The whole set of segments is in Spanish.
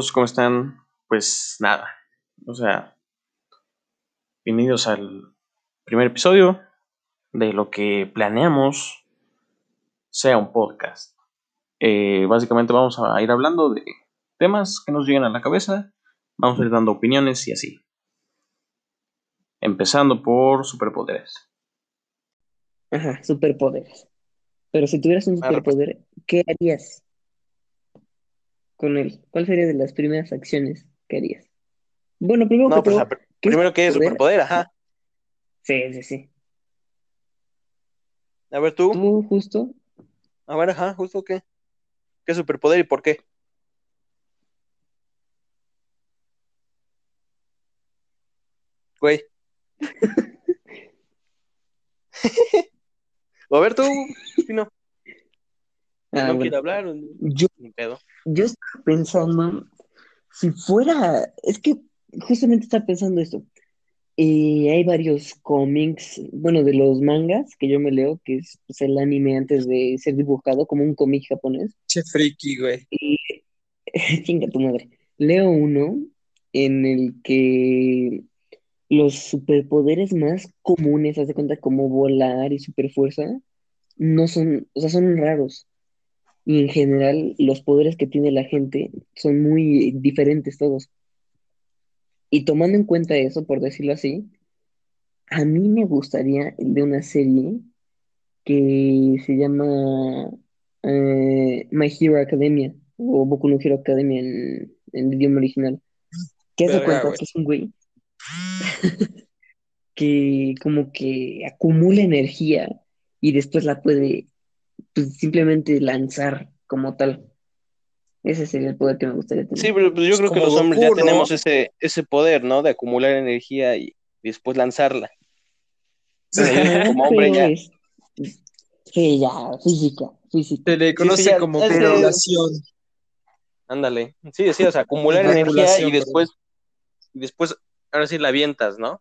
¿Cómo están? Pues nada, o sea, bienvenidos al primer episodio de lo que planeamos sea un podcast. Eh, básicamente vamos a ir hablando de temas que nos lleguen a la cabeza, vamos a ir dando opiniones y así. Empezando por superpoderes. Ajá, superpoderes. Pero si tuvieras un superpoder, ¿qué harías con él? ¿Cuál sería de las primeras acciones que harías? Bueno, primero No, que pues todo, a- pr- ¿qué primero que es superpoder, ajá. Sí, sí, sí. A ver tú, Tú justo, a ver, ajá, justo qué. ¿Qué superpoder y por qué? Güey. O a ver tú, Pino, ah, no bueno, quiere hablar, yo, pedo. Yo estaba pensando, si fuera, es que justamente estaba pensando esto. Y hay varios cómics, bueno, de los mangas que yo me leo, que es pues, el anime antes de ser dibujado como un cómic japonés. Che friki, güey. Y chinga tu madre. Leo uno en el que los superpoderes más comunes, haz de cuenta como volar y superfuerza, no son, o sea, son raros. Y en general, los poderes que tiene la gente son muy diferentes todos. Y tomando en cuenta eso, por decirlo así, a mí me gustaría de una serie que se llama eh, My Hero Academia o Boku no Hero Academia en, en el idioma original. De Verga, cuenta que es un güey que como que acumula energía y después la puede pues, simplemente lanzar como tal. Ese sería el poder que me gustaría tener. Sí, pero pues yo Es creo que los hombres ya ¿no? tenemos ese, ese poder, ¿no? De acumular energía y, y después lanzarla. Ajá, como hombre ya. es- Sí, ya, física, física. Se le conoce ya, como acumulación. Ándale. Sí, sí, o sea, acumular energía y después, y después, ahora sí la avientas, ¿no?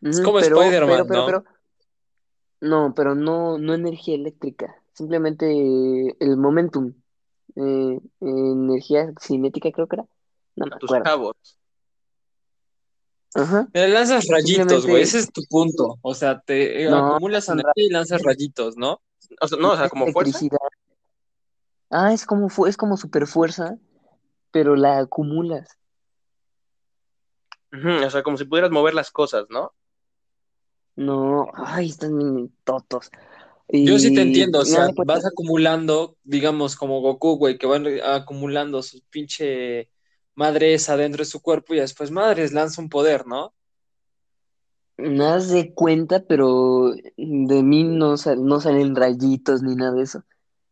Es como Spider-Man, pero, pero, ¿no? pero- no, pero no, no energía eléctrica, simplemente el momentum, eh, energía cinética creo que era, no me Tus acuerdo. cabos. Ajá, Le lanzas rayitos, Simplemente- güey. Ese es tu punto. O sea, te eh, No, acumulas energía y lanzas rayitos, ¿no? O sea, no, o sea, como fuerza. Ah, es como fu- es como super fuerza, pero la acumulas. Ujú, o sea, como si pudieras mover las cosas, ¿no? No, ay, están bien totos. Yo sí te Y entiendo, o sea, cuenta- vas acumulando, digamos, como Goku, güey, que van acumulando su pinche madre esa dentro de su cuerpo y después, madres, lanza un poder, ¿no? Das de cuenta, pero de mí no, sal- no salen rayitos ni nada de eso.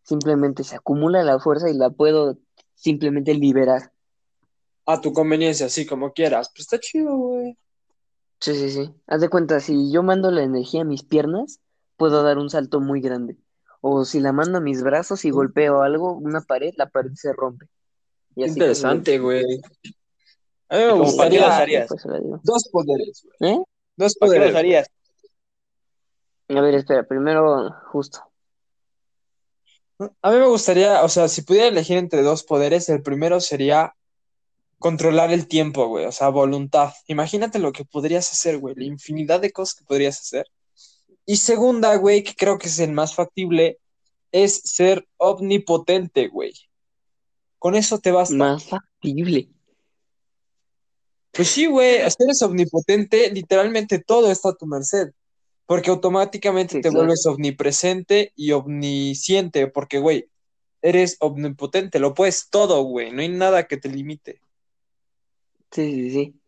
Simplemente se acumula la fuerza y la puedo simplemente liberar. A tu conveniencia, así como quieras. Pues está chido, güey. Sí, sí, sí. Haz de cuenta, si yo mando la energía a mis piernas, puedo dar un salto muy grande. O si la mando a mis brazos y golpeo algo, una pared, la pared se rompe. Y así Interesante, güey. A mí me ¿Y como para qué gustaría los harías? Pues, la digo. dos poderes, güey. ¿Eh? Dos ¿Para qué los poderes. harías? A ver, espera, primero, justo. A mí me gustaría, o sea, si pudiera elegir entre dos poderes, el primero sería controlar el tiempo, güey, o sea, voluntad. Imagínate lo que podrías hacer, güey, la infinidad de cosas que podrías hacer. Y segunda, güey, que creo que es el más factible, es ser omnipotente, güey. Con eso te basta. Más factible. Pues sí, güey, si eres omnipotente, literalmente todo está a tu merced, porque automáticamente Sí, te claro. vuelves omnipresente y omnisciente, porque, güey, eres omnipotente, lo puedes todo, güey, no hay nada que te limite. Sí, sí, sí.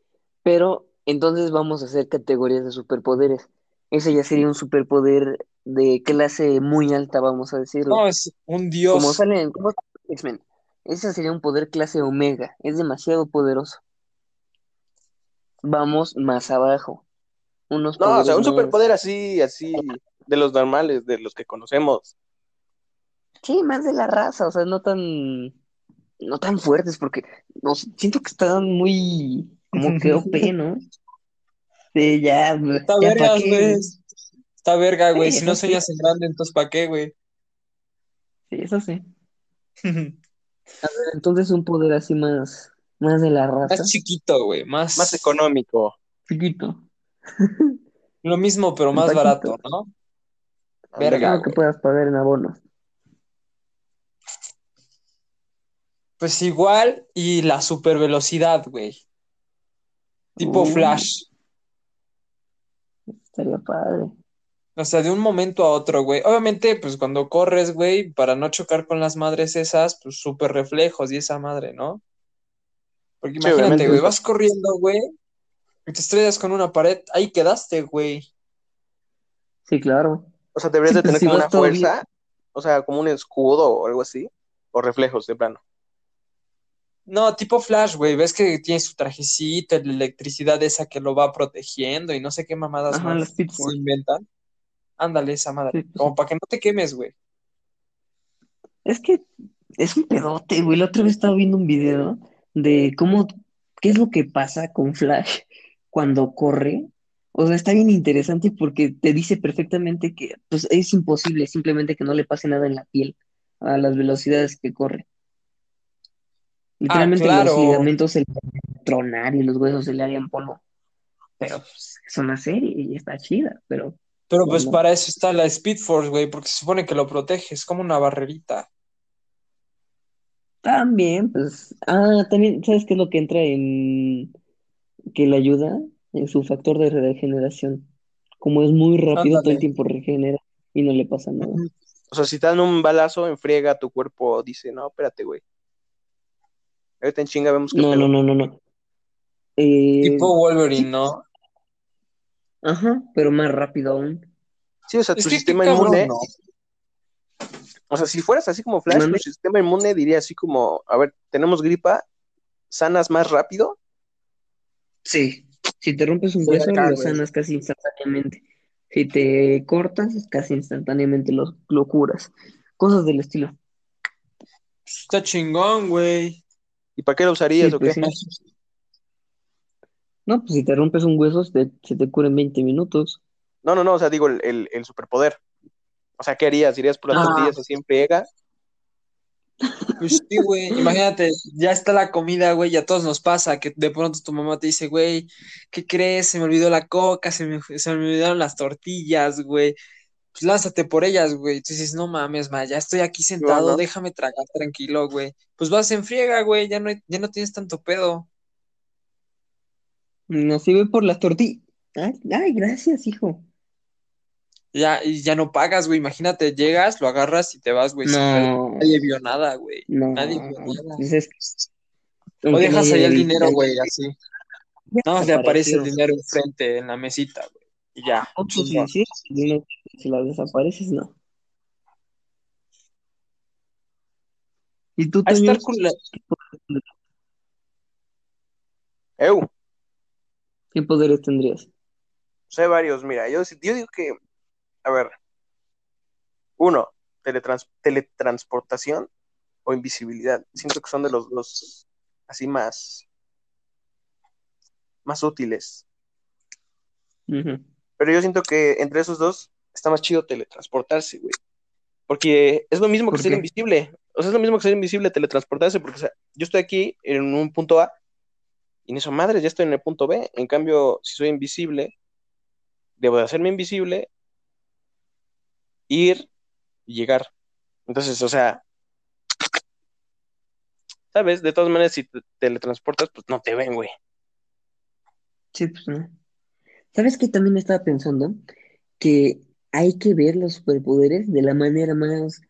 Pero entonces vamos a hacer categorías de superpoderes. Ese ya sería un superpoder de clase muy alta, vamos a decirlo. No, es un Como dios. salen, como sale en X-Men. Ese sería un poder clase omega. Es demasiado poderoso. Vamos más abajo. Unos No, o sea, un más- superpoder así, así, de los normales, de los que conocemos. Sí, más de la raza, o sea, no tan, no tan fuertes, porque no, siento que están muy, como que OP, ¿no? Sí, ya, Está ya vergas, pa' qué. güey. Está verga, güey. Sí, Si no sí. sueñas en grande, entonces ¿para qué, güey? Sí, eso sí. Entonces un poder así más, más de la raza. Más chiquito, güey, más, Más económico. Chiquito. Lo mismo, pero más barato, ¿no? Verga, Algo que puedas pagar en abonos. Pues igual, y la super velocidad, güey. Tipo Uh. Flash. Estaría padre. O sea, de un momento a otro, güey. Obviamente, pues cuando corres, güey, para no chocar con las madres esas, pues súper reflejos y esa madre, ¿no? Porque Sí, imagínate, güey, vas corriendo, güey, y te estrellas con una pared, ahí quedaste, güey. Sí, claro. O sea, deberías Sí, de tener como una fuerza, o sea, como un escudo o algo así, o reflejos de plano. No, tipo Flash, güey, ves que tiene su trajecito, la electricidad esa que lo va protegiendo y no sé qué mamadas Ajá, más se inventan. Ándale, esa madre. Sí, Como para que no te quemes, güey. Es que es un pedote, güey. La otra vez estaba viendo un video de cómo, qué es lo que pasa con Flash cuando corre. O sea, está bien interesante porque te dice perfectamente que pues, es imposible simplemente que no le pase nada en la piel a las velocidades que corre. Literalmente claro. los ligamentos se le van a tronar y los huesos se le harían polvo. Pero pues, es una serie y está chida, pero Pero pues Bueno. para eso está la Speed Force, güey, porque se supone que lo protege, es como una barrerita. También, pues, ah, también, ¿sabes qué es lo que entra en que le ayuda? En su factor de regeneración. Como es muy rápido, todo el tiempo regenera y no le pasa nada. O sea, si te dan un balazo en friega, tu cuerpo dice, no, espérate, güey. Ahorita en chinga vemos qué No, no, no, no, no. Eh, Tipo Wolverine, ¿no? ajá, pero más rápido aún. Sí, o sea, Es tu que sistema cabrón, inmune, ¿no? o sea, si fueras así como Flash, tu sistema inmune diría así como, a ver, tenemos gripa, sanas más rápido. Sí. Si te rompes un Sí, hueso, acá, lo sanas casi instantáneamente. Si te cortas, casi instantáneamente lo, lo curas. Cosas del estilo. Está chingón, güey. ¿Y para qué lo usarías Sí, o pues qué? sí. No, pues si te rompes un hueso, se te, se te cura en 20 minutos. No, no, no, o sea, digo, el, el, el superpoder. O sea, ¿qué harías? ¿Irías por las Ah. tortillas así en friega? Pues sí, güey. Imagínate, ya está la comida, güey, y a todos nos pasa que de pronto tu mamá te dice, güey, ¿qué crees? Se me olvidó la coca, se me, se me olvidaron las tortillas, güey. Pues lánzate por ellas, güey. Tú dices, no mames, ma, ya estoy aquí sentado, no. déjame tragar tranquilo, güey. Pues vas en friega, güey, ya no, hay- ya no tienes tanto pedo. No sirve por las tortillas. Ay, ay, gracias, hijo. Ya, y ya no pagas, güey. Imagínate, llegas, lo agarras y te vas, güey. No, Nadie vio nada, güey. no. Nadie vio nada. O dejas ahí el dinero, güey, así. Nada más le aparece el dinero enfrente, en la mesita, güey. Y ya. Otro sí, chingón. sí, si las desapareces, no. ¿Y tú, A estar cool. Eu, ¿Qué poderes tendrías? sé varios, mira, yo, yo digo que, a ver, uno, teletrans- teletransportación o invisibilidad. Siento que son de los dos así más, más útiles. Ujú. Pero yo siento que entre esos dos está más chido teletransportarse, güey. Porque es lo mismo que ¿Por ser qué? invisible. O sea, es lo mismo que ser invisible teletransportarse, porque o sea, yo estoy aquí en un punto A y en eso, madre, ya estoy en el punto B. En cambio, si soy invisible, debo de hacerme invisible, ir y llegar. Entonces, o sea, ¿sabes? De todas maneras, si te teletransportas, pues no te ven, güey. Sí, pues no. ¿Sabes qué también estaba pensando? Que hay que ver los superpoderes de la manera más,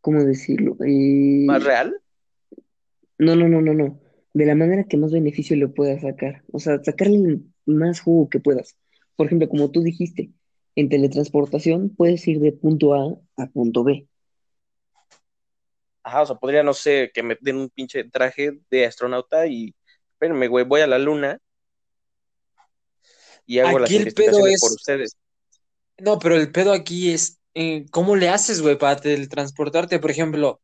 ¿cómo decirlo? Eh, ¿Más real? No, no, no, no, no. De la manera que más beneficio le puedas sacar. O sea, sacarle más jugo que puedas. Por ejemplo, como tú dijiste, en teletransportación puedes ir de punto A a punto B. Ajá, o sea, podría, no sé, que me den un pinche traje de astronauta y, espérenme, güey, voy a la luna y hago las Aquí el pedo es- por ustedes. No, pero el pedo aquí es eh, cómo le haces, güey, para teletransportarte. Por ejemplo,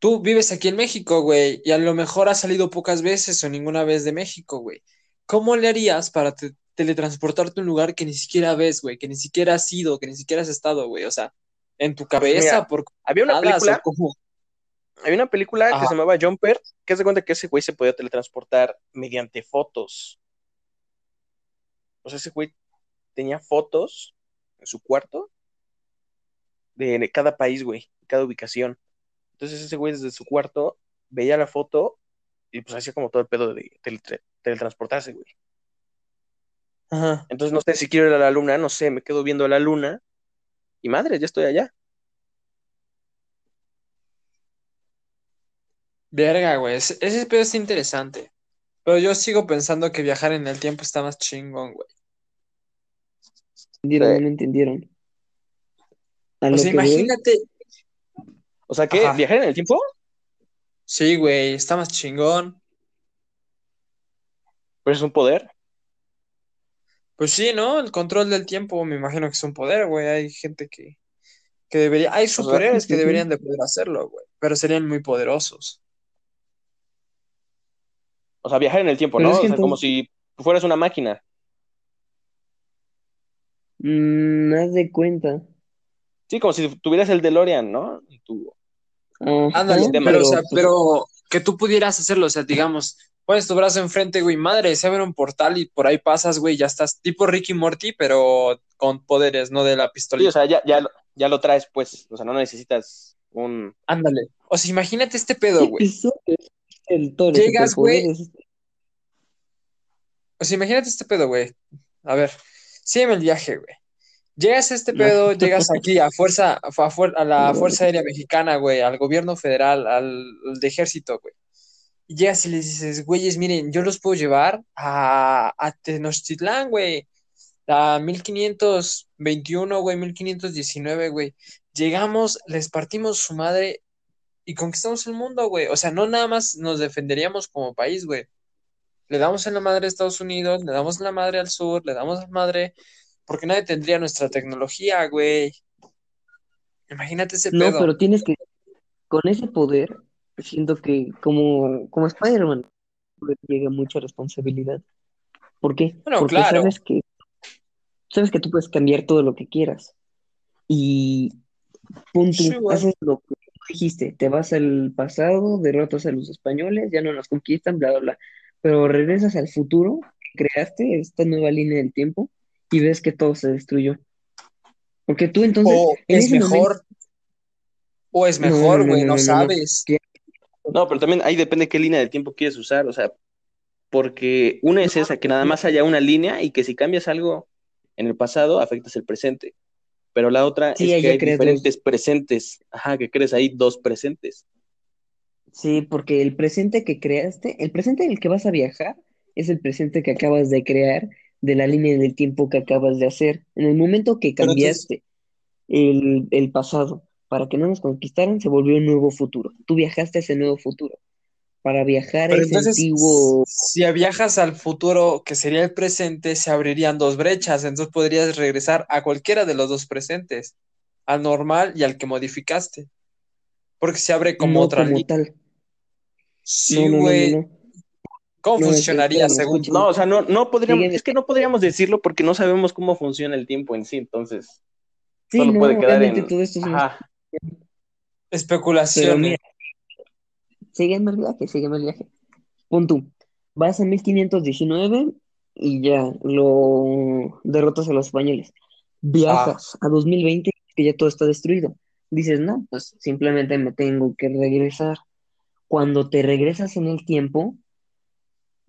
tú vives aquí en México, güey, y a lo mejor has salido pocas veces o ninguna vez de México, güey. ¿Cómo le harías para te- teletransportarte a un lugar que ni siquiera ves, güey, que ni siquiera has ido, que ni siquiera has estado, güey? O sea, en tu cabeza, Mira, por Había una película, cómo. Hay una película que se llamaba Jumper, que se cuenta que ese güey se podía teletransportar mediante fotos. O sea, ese güey tenía fotos en su cuarto de, de cada país, güey, cada ubicación. Entonces ese güey desde su cuarto veía la foto y pues hacía como todo el pedo de teletra- teletransportarse, güey. Ajá. Entonces no sé si quiero ir a la luna, no sé, me quedo viendo la luna y madre, ya estoy allá. Verga, güey. Ese, ese pedo está interesante. Pero yo sigo pensando que viajar en el tiempo está más chingón, güey. ¿Entendieron? Sí. ¿No me entendieron? A O sea, voy, imagínate. O sea, ¿qué? Ajá. ¿Viajar en el tiempo? Sí, güey, está más chingón. Pues es un poder. Pues sí, ¿no? El control del tiempo me imagino que es un poder, güey. Hay gente que, que debería, hay superhéroes que deberían de poder hacerlo, güey. Pero serían muy poderosos. O sea, viajar en el tiempo, Pero ¿no? es O sea, como si fueras una máquina. Mm, haz de cuenta. Sí, como si tuvieras el DeLorean, ¿no? Y tú- Ajá, Ándale, sistema. pero, o sea, pues, pero que tú pudieras hacerlo, o sea, digamos, pones tu brazo enfrente, güey, madre, se abre un portal y por ahí pasas, güey, ya estás tipo Ricky Morty, pero con poderes, no de la Sí, pistolita. o sea, ya, ya, lo- ya lo traes, pues. O sea, no necesitas un. Ándale. O sea, imagínate este pedo, ¿qué güey. el Toro Llegas, güey. O sea, imagínate este pedo, güey. A ver, sígueme el viaje, güey. Llegas a este pedo, llegas aquí a fuerza, a, fuer- a la Fuerza Aérea Mexicana, güey, al gobierno federal, al, al de ejército, güey. Y llegas y les dices, güeyes, miren, yo los puedo llevar a, a Tenochtitlán, güey. A 1521, güey, 1519, güey. Llegamos, les partimos su madre y conquistamos el mundo, güey. O sea, no nada más nos defenderíamos como país, güey. Le damos en la madre a Estados Unidos, le damos en la madre al sur, le damos en la madre porque nadie tendría nuestra tecnología, güey. Imagínate ese No, pedo. pero tienes que, con ese poder, siento que como, como Spider-Man, llega mucha responsabilidad. ¿Por qué? Bueno, Porque claro. sabes que, sabes que tú puedes cambiar todo lo que quieras. Y punto, Sí, haces lo que dijiste, te vas al pasado, derrotas a los españoles, ya no nos conquistan, bla, bla, bla. Pero regresas al futuro, creaste esta nueva línea del tiempo y ves que todo se destruyó. Porque tú entonces, O en es mejor, momento, o es mejor, güey, no, no no, no, no. sabes. No, pero también ahí depende qué línea de tiempo quieres usar. O sea, porque una es esa, que nada más haya una línea y que si cambias algo en el pasado, afectas el presente. Pero la otra Sí, es que hay diferentes presentes. Ajá, que crees ahí dos presentes. Sí, porque el presente que creaste, el presente en el que vas a viajar, es el presente que acabas de crear de la línea del tiempo que acabas de hacer. En el momento que cambiaste el, el pasado para que no nos conquistaran, se volvió un nuevo futuro. Tú viajaste a ese nuevo futuro. Para viajar a ese entonces, antiguo... si viajas al futuro, que sería el presente, se abrirían dos brechas, entonces podrías regresar a cualquiera de los dos presentes, al normal y al que modificaste. Porque se abre como no otra como línea. tal. Sí, No, no, no, güey. no, no. ¿Cómo No, funcionaría según tú? No, o sea, no, no podríamos, Sígueme. es que no podríamos decirlo porque no sabemos cómo funciona el tiempo en sí, entonces Sí, solo no, puede quedar en. todo esto es Ajá. Especulaciones. mira, sígueme el viaje, sígueme el viaje. Pon tú, vas a 1519 y ya lo derrotas a los españoles. Viajas a 2020 que ya todo está destruido. Dices, no, pues simplemente me tengo que regresar. Cuando te regresas en el tiempo,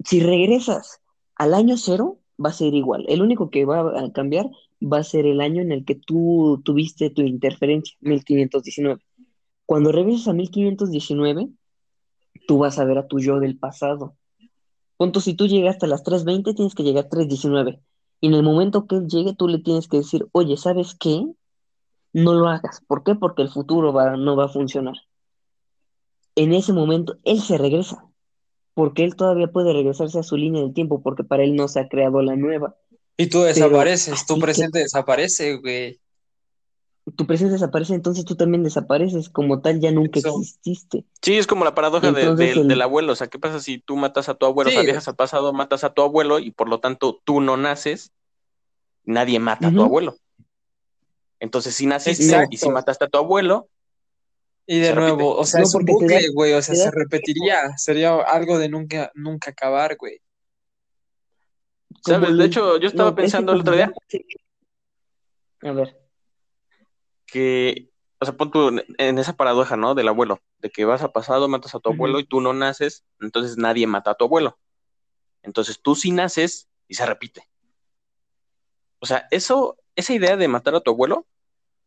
si regresas al año cero, va a ser igual. El único que va a cambiar va a ser el año en el que tú tuviste tu interferencia, 1519. Cuando regresas a 1519, tú vas a ver a tu yo del pasado. Punto, si tú llegaste a las 3.20, tienes que llegar a 3.19. Y en el momento que él llegue, tú le tienes que decir, oye, ¿sabes qué? No lo hagas. ¿Por qué? Porque el futuro va- no va a funcionar. En ese momento, él se regresa. Porque él todavía puede regresarse a su línea del tiempo, porque para él no se ha creado la nueva. Y tú desapareces, tu que- presente desaparece, güey. Tu presente desaparece, entonces tú también desapareces. Como tal, ya nunca Eso. exististe. Sí, es como la paradoja de- del- el- del abuelo. O sea, ¿qué pasa si tú matas a tu abuelo? O sea, viajas al pasado, matas a tu abuelo y por lo tanto tú no naces, nadie mata a tu abuelo. Entonces, si naciste Exacto. y si mataste a tu abuelo, Y de Se repite. nuevo, o sea, No, es un bucle, güey, o sea, se repetiría. Sería algo de nunca, nunca acabar, güey. ¿Sabes? De hecho, yo estaba no, es que pensando el otro día A ver. que, o sea, pon tú en- esa paradoja, ¿no? Del abuelo, de que vas a pasado, matas a tu abuelo y tú no naces, entonces nadie mata a tu abuelo. Entonces tú sí naces y se repite. O sea, eso, esa idea de matar a tu abuelo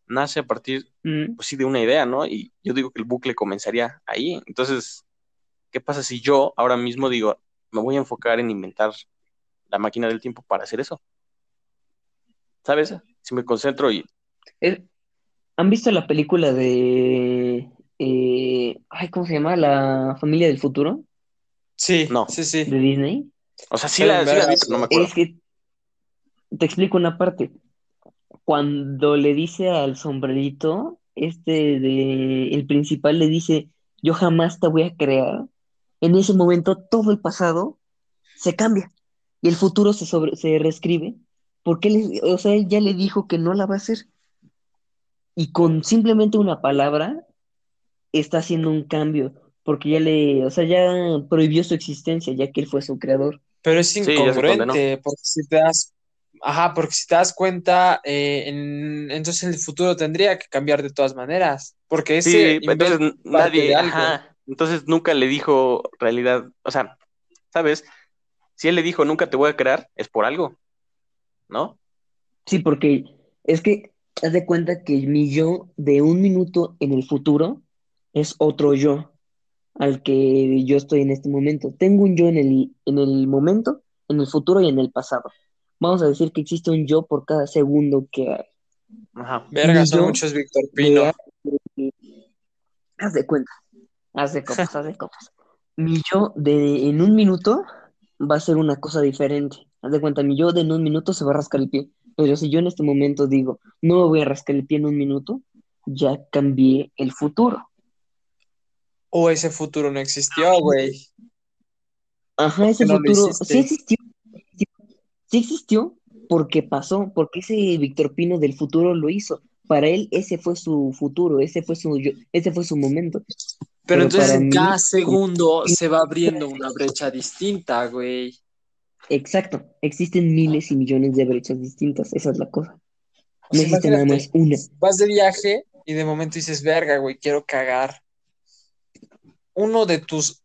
nace a partir, Mm, pues sí, de una idea, ¿no? Y yo digo que el bucle comenzaría ahí. Entonces, ¿qué pasa si yo ahora mismo digo, me voy a enfocar en inventar la máquina del tiempo para hacer eso? ¿Sabes? Si me concentro y ¿Han visto la película de... eh, ay, ¿cómo se llama? La familia del futuro Sí, No. sí, sí. de Disney. O sea, sí la, sí la vi, vergas, pero no me acuerdo. Es que te explico una parte. Cuando le dice al sombrerito, este de el principal le dice, yo jamás te voy a crear. En ese momento todo el pasado se cambia y el futuro se sobre, se reescribe porque él, o sea, él ya le dijo que no la va a hacer. Y con simplemente una palabra está haciendo un cambio, porque ya le, o sea, ya prohibió su existencia, ya que él fue su creador. Pero es incongruente, porque si te das, ajá, porque si te das cuenta, eh, en- entonces el futuro tendría que cambiar de todas maneras, porque Sí, ese entonces invento n- parte nadie, ajá, entonces nunca le dijo realidad, o sea, ¿sabes? Si él le dijo nunca te voy a crear, es por algo, ¿no? Sí, porque es que haz de cuenta que mi yo de un minuto en el futuro es otro yo al que yo estoy en este momento. Tengo un yo en el, en el momento, en el futuro y en el pasado. Vamos a decir que existe un yo por cada segundo que hay. Ajá. Verga, son yo muchos Víctor Pino. Haz de cuenta, haz de copas, haz de copas. Mi yo de en un minuto va a ser una cosa diferente. Haz de cuenta, mi yo de en un minuto se va a rascar el pie. Pero si yo en este momento digo, no me voy a rascar el pie en un minuto, ya cambié el futuro. O ese futuro no existió, güey. Ajá, ese no futuro sí existió. Sí, existió porque pasó, porque ese Víctor Pino del futuro lo hizo. Para él ese fue su futuro, ese fue su yo- ese fue su momento. Pero Pero entonces mí, cada segundo se va abriendo una brecha distinta, güey. Exacto, existen miles y millones de brechas distintas, esa es la cosa. O No sea, existe nada más una. vas de viaje y de momento dices, verga, güey, quiero cagar. Uno de tus,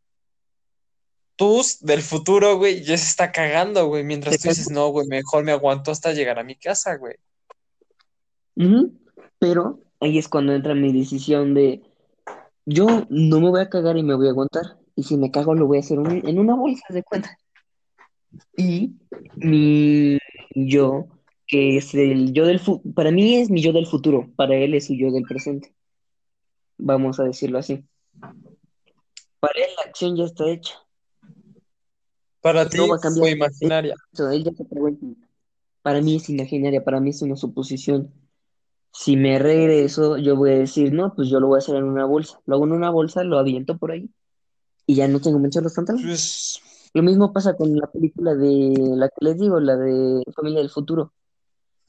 tus del futuro, güey, ya se está cagando, güey, mientras tú dices, no, güey, mejor me aguanto hasta llegar a mi casa, güey. Pero ahí es cuando entra mi decisión de yo no me voy a cagar y me voy a aguantar. Y si me cago lo voy a hacer un- en una bolsa de cuenta. Y mi yo, que es el yo del futuro, para mí es mi yo del futuro, para él es su yo del presente. Vamos a decirlo así. Para él la acción ya está hecha. Para ti No cambiar. fue imaginaria. Se Para mí es imaginaria, para mí es una suposición. Si me regreso, yo voy a decir, no, pues yo lo voy a hacer en una bolsa. Lo hago en una bolsa, lo aviento por ahí y ya no tengo manchar los pantalones. Pues, Lo mismo pasa con la película de la que les digo, la de Familia del Futuro.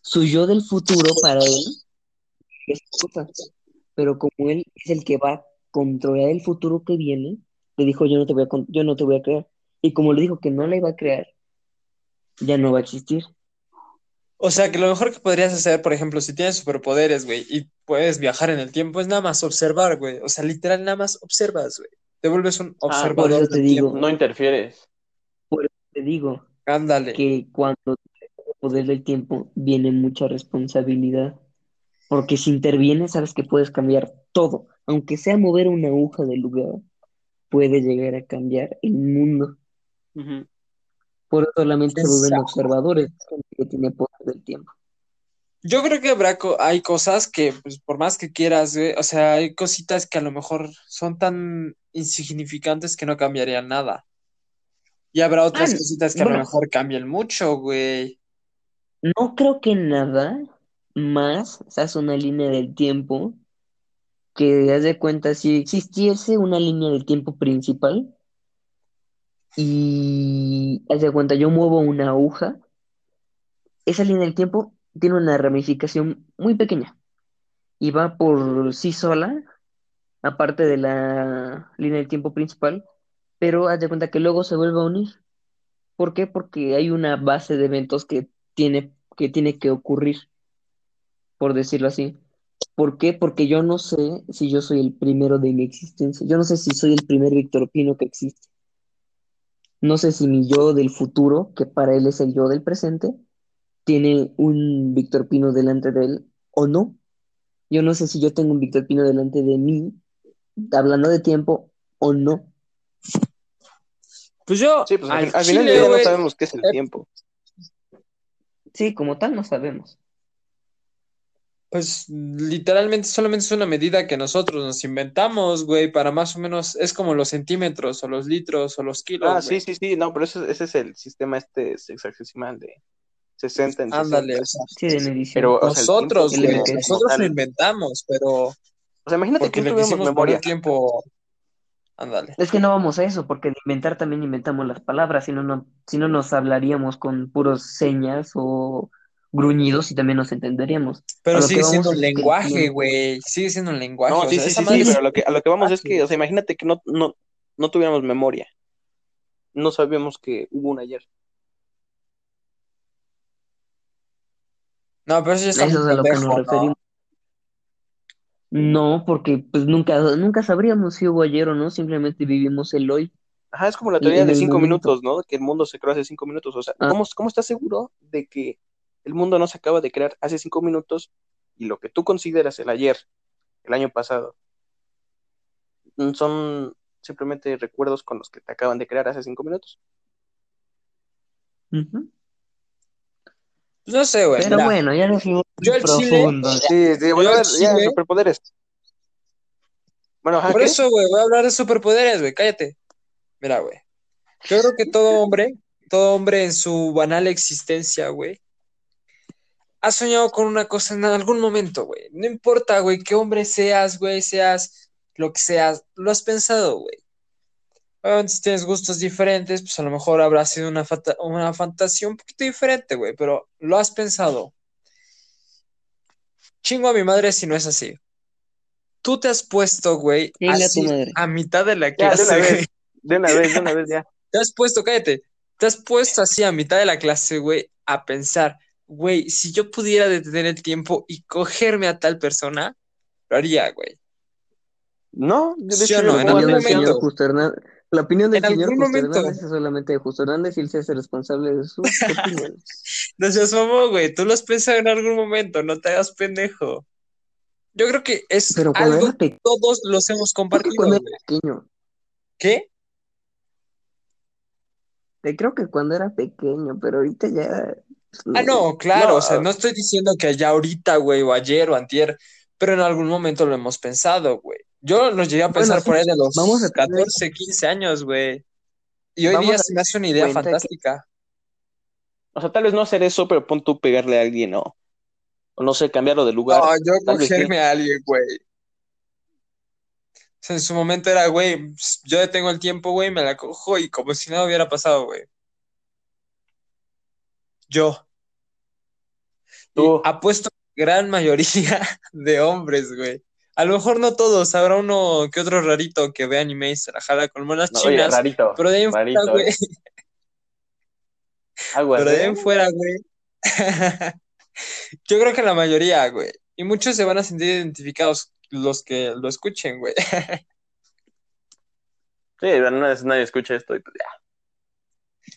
Su yo del futuro para él es cosa, pero como él es el que va a controlar el futuro que viene, le dijo, yo no te voy a, yo no te voy a crear. Y como le dijo que no la iba a crear, ya no va a existir. o sea, que lo mejor que podrías hacer, por ejemplo, si tienes superpoderes, güey, y puedes viajar en el tiempo, es nada más observar, güey. O sea, literal, nada más observas, güey. Te vuelves un por observador eso te digo. tiempo. No interfieres. Te digo Ah. Ándale. que cuando tienes el poder del tiempo viene mucha responsabilidad. Porque si intervienes, sabes que puedes cambiar todo. Aunque sea mover una aguja del lugar, puede llegar a cambiar el mundo. Por eso solamente se vuelven Exacto. observadores, gente que tiene poder del tiempo. Yo creo que habrá co- hay cosas que, pues, por más que quieras, o sea, hay cositas que a lo mejor son tan insignificantes que no cambiarían nada. Y habrá otras Ah, cositas que a lo mejor cambian mucho, güey. No creo que nada más se hace una línea del tiempo que haz de cuenta si existiese una línea del tiempo principal y haz de cuenta yo muevo una aguja, esa línea del tiempo tiene una ramificación muy pequeña y va por sí sola aparte de la línea del tiempo principal, pero haz de cuenta que luego se vuelve a unir. ¿Por qué? Porque hay una base de eventos que tiene que, tiene que ocurrir, por decirlo así. ¿Por qué? Porque yo no sé si yo soy el primero de mi existencia. Yo no sé si soy el primer Víctor Pino que existe. No sé si mi yo del futuro, que para él es el yo del presente, tiene un Víctor Pino delante de él o no. Yo no sé si yo tengo un Víctor Pino delante de mí, hablando de tiempo o no. Pues yo, Sí, pues al, al fin- al final chile, no sabemos qué es el eh, tiempo. Sí, como tal no sabemos. Pues literalmente solamente es una medida que nosotros nos inventamos, güey, para más o menos, es como los centímetros o los litros o los kilos, Ah, güey. sí, sí, sí, no, pero ese, ese es el sistema este sexagesimal de 60 en 60. Ándale, o sea, Sí, de medición. Pero, o sea, el nosotros, güey, nosotros lo inventamos, pero O sea, imagínate que tuviéramos memoria. tiempo, ándale. Es que no vamos a eso, porque de inventar también inventamos las palabras, si no, no, si no nos hablaríamos con puros señas o gruñidos y también nos entenderíamos. Pero que sigue siendo un es que el lenguaje, güey, sigue siendo un lenguaje, No, o sí, sea, sí, esa sí, madre sí, es- pero a lo que, a lo que vamos es que, lenguaje. o sea, imagínate que no, no, no tuviéramos memoria. No sabíamos que hubo un ayer. No, pero eso ya está Eso es a lo que nos ¿no? referimos. No, porque pues nunca, nunca sabríamos si hubo ayer o no, simplemente vivimos el hoy. Ajá, es como la teoría de cinco momento. minutos, ¿no? Que el mundo se creó hace cinco minutos. O sea, Ah. ¿cómo, cómo estás seguro de que el mundo no se acaba de crear hace cinco minutos y lo que tú consideras el ayer, el año pasado, mm, son simplemente recuerdos con los que te acaban de crear hace cinco minutos? Pues no sé, güey, Pero bueno, ya nos fuimos yo chile- profundo. Sí, sí, bueno, Yo a ver, ya, Chile- superpoderes. Bueno, por ¿qué? eso, güey, voy a hablar de superpoderes, güey, cállate. Mira, güey, yo creo que todo hombre, todo hombre en su banal existencia, güey, ha soñado con una cosa en algún momento, güey. No importa, güey, qué hombre seas, güey, seas lo que seas, lo has pensado, güey. Obviamente, si tienes gustos diferentes, pues a lo mejor habrá sido una, una fantasía un poquito diferente, güey, pero lo has pensado. Chingo a mi madre si no es así. Tú te has puesto, güey, a así mitad de la Ya, de una clase, vez, de una vez, de una vez, ya. Te has puesto, cállate, te has puesto así a mitad de la clase, güey, a pensar, güey, si yo pudiera detener el tiempo y cogerme a tal persona, lo haría, güey. No, de ¿Sí hecho, no? En La pongo opinión del algún momento. Justo Hernández, la opinión del En señor algún Justo momento. Hernández es solamente de Justo Hernández y él se hace responsable de sus opiniones. No seas mamón, güey, tú lo has pensado en algún momento, no te hagas pendejo. Yo creo que es Pero cuando algo era que todos los hemos compartido, cuando era pequeño, ¿Qué? creo que cuando era pequeño, pero ahorita ya Ah, no. no, claro, No, o sea, no estoy diciendo que ya ahorita, güey, o ayer o antier, pero en algún momento lo hemos pensado, güey. Yo lo llegué a pensar por ahí de los vamos a tener- 14, 15 años, güey. Y hoy Vamos día se me hace una idea que- fantástica. O sea, tal vez no hacer eso, pero pon tú pegarle a alguien, ¿no? O no sé, cambiarlo de lugar. No, yo cogerme a alguien, güey. O sea, en su momento era, güey, pues, yo detengo el tiempo, güey, me la cojo y como si nada hubiera pasado, güey. Yo. Y Tú. apuesto que gran mayoría de hombres, güey. A lo mejor no todos, habrá uno que otro rarito que ve anime y se la jala con monas No, oye, chinas, rarito. pero de ahí en fuera, güey. Aguas, Pero de ahí ¿eh? en fuera, güey. Yo creo que la mayoría, güey. Y muchos se van a sentir identificados los que lo escuchen, güey. Sí, no nadie escucha esto y pues ya.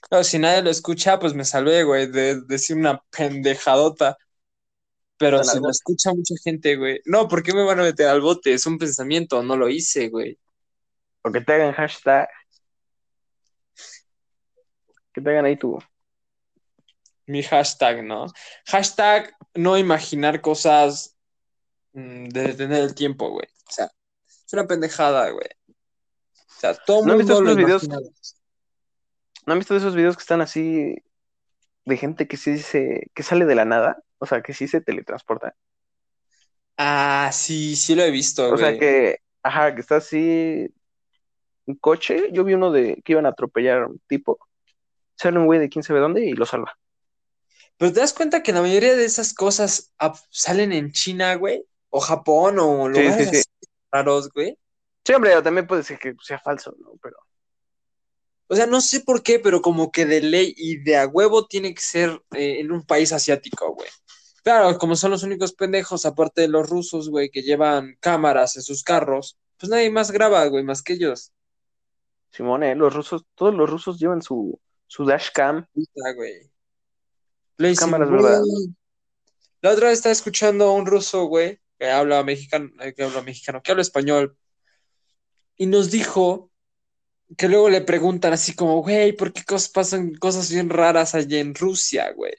No, si nadie lo escucha, pues me salvé, güey, de decir una pendejadota. Pero si lo bote. escucha mucha gente, güey. No, ¿por qué me van a meter al bote? Es un pensamiento, no lo hice, güey. O que te hagan hashtag. Que te hagan ahí tu. Mi hashtag, ¿no? Hashtag no imaginar cosas mm, de detener el tiempo, güey. O sea, es una pendejada, güey. O sea, todo el ¿No has visto mundo lo esos videos? imagina. ¿No han visto esos videos que están así de gente que sí se, que sale de la nada? O sea, que sí se teletransporta. Ah, sí, sí lo he visto, O sea que, ajá, que está así un coche. Yo vi uno de que iban a atropellar a un tipo. Sale un güey de quién sabe dónde y lo salva. Pero te das cuenta que la mayoría de esas cosas salen en China, güey, o Japón, o Sí, lugares sí, sí. así raros, güey. Sí, hombre, también puede ser que sea falso, ¿no? Pero. O sea, no sé por qué, pero como que de ley y de a huevo tiene que ser eh, en un país asiático, güey. Claro, como son los únicos pendejos, aparte de los rusos, güey, que llevan cámaras en sus carros, pues nadie más graba, güey, más que ellos. Simone, los rusos, todos los rusos llevan su, su dashcam. Güey. Cámaras. ¿verdad? La otra vez estaba escuchando a un ruso, güey, que habla mexicano, eh, que habla mexicano, que habla español, y nos dijo que luego le preguntan así como, güey, ¿por qué cosas pasan cosas bien raras allá en Rusia, güey?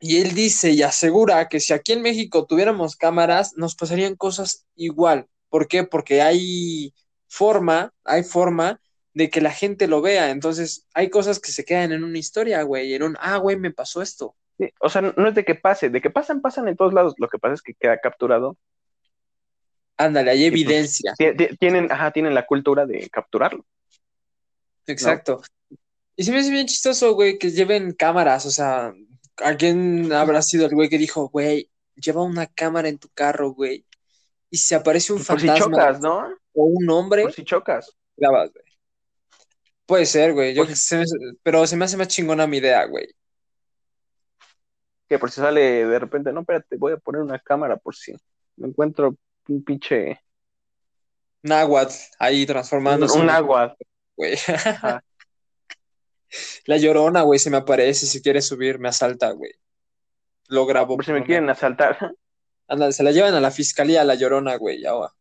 Y él dice y asegura que si aquí en México tuviéramos cámaras, nos pasarían cosas igual. ¿Por qué? Porque hay forma, hay forma de que la gente lo vea. Entonces, hay cosas que se quedan en una historia, güey, en un, ah, güey, me pasó esto. O sea, no es de que pase, de que pasan, pasan en todos lados. Lo que pasa es que queda capturado. Ándale, hay pues, evidencia. Ti- ti- Tienen, ajá, tienen la cultura de capturarlo. Exacto. Y se me hace bien chistoso, güey, que lleven cámaras. O sea, ¿a quién habrá sido el güey que dijo, güey, lleva una cámara en tu carro, güey? Y si aparece un Por si fantasma chocas, ¿no? o un hombre, Por si chocas. grabas, güey. Puede ser, güey. Yo se me- pero se me hace más chingona mi idea, güey. Que por si sale de repente, no, espérate, voy a poner una cámara por si me encuentro un pinche. Náhuatl ahí Un, transformándose. un en- agua. güey. La llorona, güey, se me aparece. Si quiere subir, me asalta, güey. Lo grabo. Por si me quieren asaltar. Ándale, se la llevan a la fiscalía, a la llorona, güey. ya va.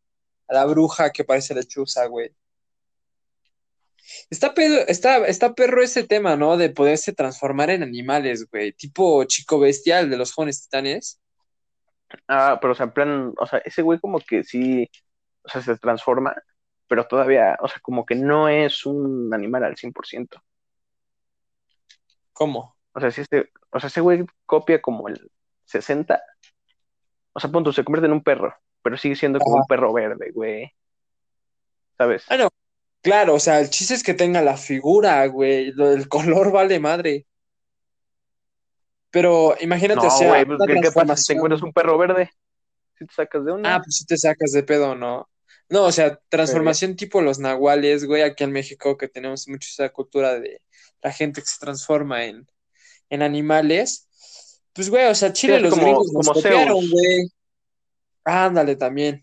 A la bruja que parece lechuza, güey. Está, pedo- está, está perro ese tema, ¿no? De poderse transformar en animales, güey. Tipo chico bestial de los jóvenes titanes. Ah, pero o sea, en plan, o sea, ese güey como que sí, o sea, se transforma, pero todavía, o sea, como que no es un animal al 100%. ¿Cómo? O sea, si este, o sea, ese güey copia como el 60, o sea, punto, se convierte en un perro, pero sigue siendo como Ajá. un perro verde, güey. ¿Sabes? Ah, no. Claro, o sea, el chiste es que tenga la figura, güey. Del color vale madre. Pero imagínate, No, o sea, güey, pues, ¿qué, qué pasa si te encuentras un perro verde? Si te sacas de una. Ah, pues si te sacas de pedo, ¿no? No, o sea, transformación tipo los nahuales, güey, aquí en México que tenemos mucho esa cultura de la gente que se transforma en, en animales. Pues, güey, o sea, Chile los como- gringos nos como copiaron, güey. Ándale también.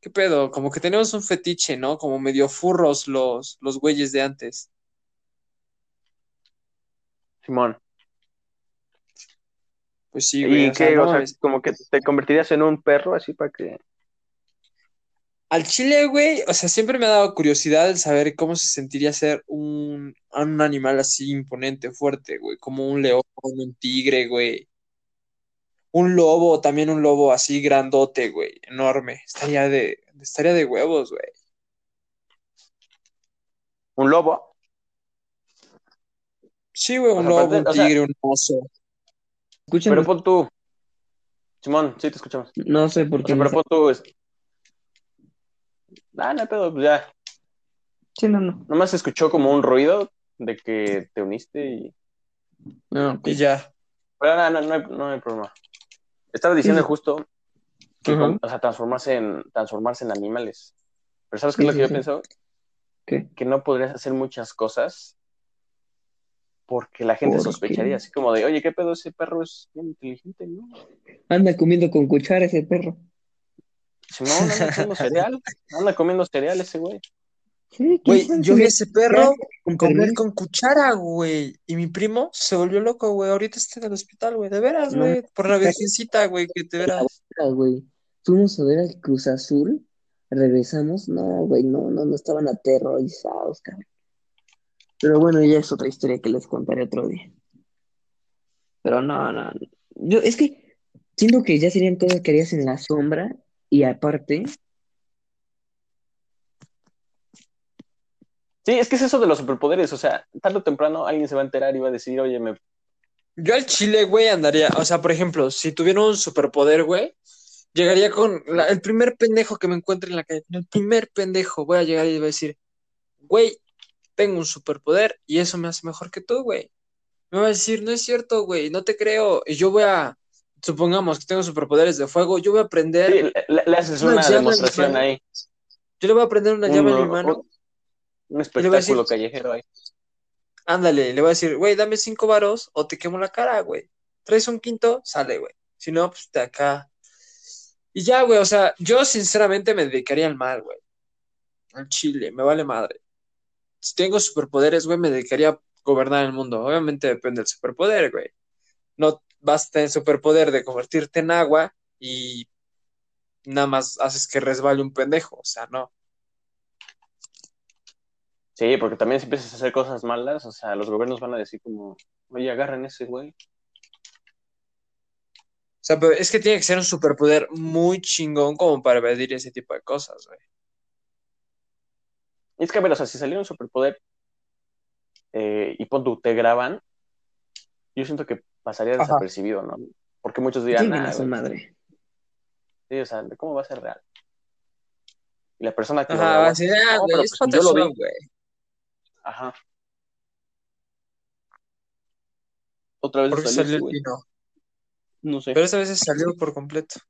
¿Qué pedo? Como que tenemos un fetiche, ¿no? Como medio furros los, los güeyes de antes. Simón. Pues sí, güey. ¿Y o sea, qué? no o sea, como que te convertirías en un perro así para que... Al chile, güey, o sea, siempre me ha dado curiosidad el saber cómo se sentiría ser un, un animal así imponente, fuerte, güey, como un león, un tigre, güey. Un lobo, también un lobo así grandote, güey, enorme. Estaría de, estaría de huevos, güey. ¿Un lobo? Sí, güey, O un sea, lobo, un o sea- tigre, un oso. Escuchen, Pero pon tú. Simón, sí te escuchamos. no sé por O qué. sea, me pero pon tú. es- Ah, no, pedo, pues ya. Sí, no, no. Nomás se escuchó como un ruido de que te uniste y. No. Y ya. Pero no, no, no hay, no hay problema. Estaba diciendo Sí. justo que, o sea, transformarse en, transformarse en animales. Pero ¿sabes qué es lo que yo pienso? ¿Qué? Que no podrías hacer muchas cosas porque la gente ¿Por sospecharía, qué? así como de, oye, ¿qué pedo? Ese perro es bien inteligente, ¿no? Anda comiendo con cuchara ese perro. Simón anda comiendo cereal, anda comiendo cereal ese güey. Sí, Güey, ¿quién sabe yo si vi ese perro con comer permiso? con cuchara, güey. Y mi primo se volvió loco, güey. Ahorita está en el hospital, güey. De veras, No. güey. Por la virgencita, güey, que te verás. Güey. Fuimos a ver al Cruz Azul, regresamos, no, güey, no, no, no estaban aterrorizados, cabrón. Pero bueno, ya es otra historia que les contaré otro día. Pero no, no. Yo, es que siento que ya serían cosas que harías en la sombra y aparte, Sí, es que es eso de los superpoderes, o sea, tarde o temprano alguien se va a enterar y va a decir, oye, me... Yo al Chile, güey, andaría. O sea, por ejemplo, si tuviera un superpoder, güey, llegaría con la- el primer pendejo que me encuentre en la calle. El primer pendejo, voy a llegar y voy a decir, güey, tengo un superpoder y eso me hace mejor que tú, güey. Me va a decir, no es cierto, güey, no te creo. Y yo voy a, supongamos que tengo superpoderes de fuego, yo voy a aprender. Sí, le, le haces Una demostración ahí. Yo le voy a prender una llave en mi mano. Un decir- espectáculo callejero ahí. Ándale, le voy a decir, güey, dame cinco varos o te quemo la cara, güey. Traes un quinto, sale, güey. Si no, pues de acá. Y ya, güey, o sea, yo sinceramente me dedicaría al mal, güey. Al chile, me vale madre. Si tengo superpoderes, güey, me dedicaría a gobernar el mundo. Obviamente depende del superpoder, güey. No vas a tener superpoder de convertirte en agua y nada más haces que resbale un pendejo. O sea, no. Sí, porque también si empiezas a hacer cosas malas, o sea, los gobiernos van a decir como, oye, agarren ese güey. O sea, pero es que tiene que ser un superpoder muy chingón como para pedir ese tipo de cosas, güey. Es que, a ver, o sea, si saliera un superpoder eh, y pon tú, te graban, yo siento que pasaría Ajá. desapercibido, ¿no? Porque muchos dirían, Chinguen "Ah, a su madre. sí, o sea, ¿cómo va a ser real? Y la persona que Ajá, va a decir, ah, "No, güey, es pues yo lo vi". Photoshop, güey. Ajá. Otra vez ¿Por qué salió salió güey. pino? No sé. Pero esta vez se salió por completo.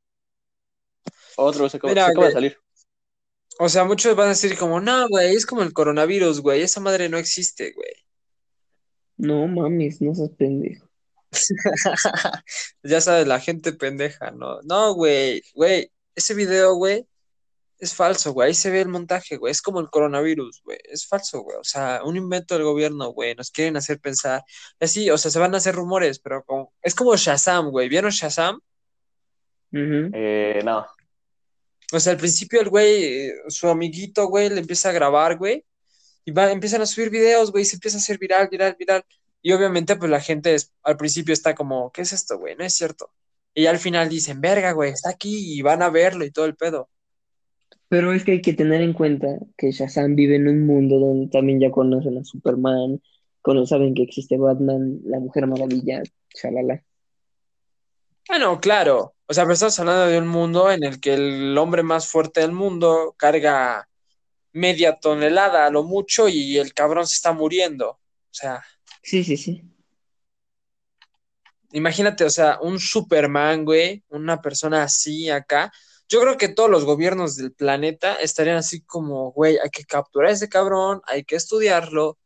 Otra vez se acaba, Mira, se acaba de salir. O sea, muchos van a decir como, no, güey, es como el coronavirus, güey, esa madre no existe, güey. No mames, no seas pendejo. Ya sabes, la gente pendeja, ¿no? No, güey, güey, ese video, güey, es falso, güey. Ahí se ve el montaje, güey. Es como el coronavirus, güey. Es falso, güey. O sea, un invento del gobierno, güey. Nos quieren hacer pensar. Así, o sea, se van a hacer rumores, pero como... es como Shazam, güey. ¿Vieron Shazam? Ujú. Eh, no. O sea, al principio el güey, eh, su amiguito, güey, le empieza a grabar, güey, y va, empiezan a subir videos, güey, y se empieza a hacer viral, viral, viral. Y obviamente, pues la gente es- al principio está como, ¿qué es esto, güey? No es cierto. Y ya al final dicen, verga, güey, está aquí y van a verlo y todo el pedo. Pero es que hay que tener en cuenta que Shazam vive en un mundo donde también ya conocen a Superman, cono- saben que existe Batman, la Mujer Maravilla, chalala. Bueno, claro. O sea, pero estamos hablando de un mundo en el que el hombre más fuerte del mundo carga media tonelada a lo mucho y el cabrón se está muriendo. O sea, Sí, sí, sí. imagínate, o sea, un Superman, güey, una persona así acá. Yo creo que todos los gobiernos del planeta estarían así como, güey, hay que capturar a ese cabrón, hay que estudiarlo.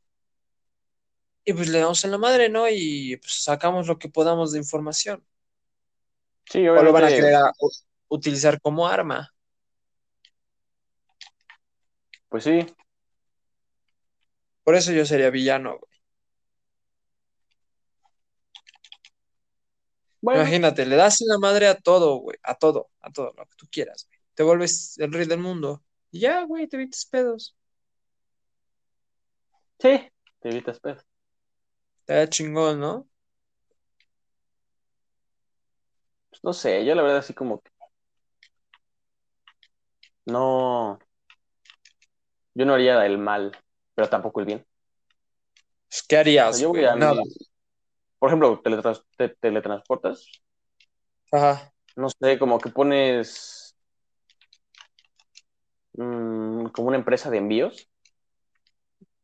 Y pues le damos en la madre, ¿no? Y pues sacamos lo que podamos de información. Sí, O lo van a querer a- utilizar como arma. Pues sí. Por eso yo sería villano, güey. Bueno, Imagínate, le das la madre a todo, güey, a todo, a todo, lo que tú quieras, güey. Te vuelves el rey del mundo. Y ya, güey, te evitas pedos. sí, te evitas pedo. Te da chingón, ¿no? Pues no sé, yo la verdad así como que no, yo no haría el mal, pero tampoco el bien. Pues, ¿Qué O harías, sea, yo voy güey? a Nada. por ejemplo, teletrans- te- teletransportas, Ajá. no sé, como que pones mm, como una empresa de envíos,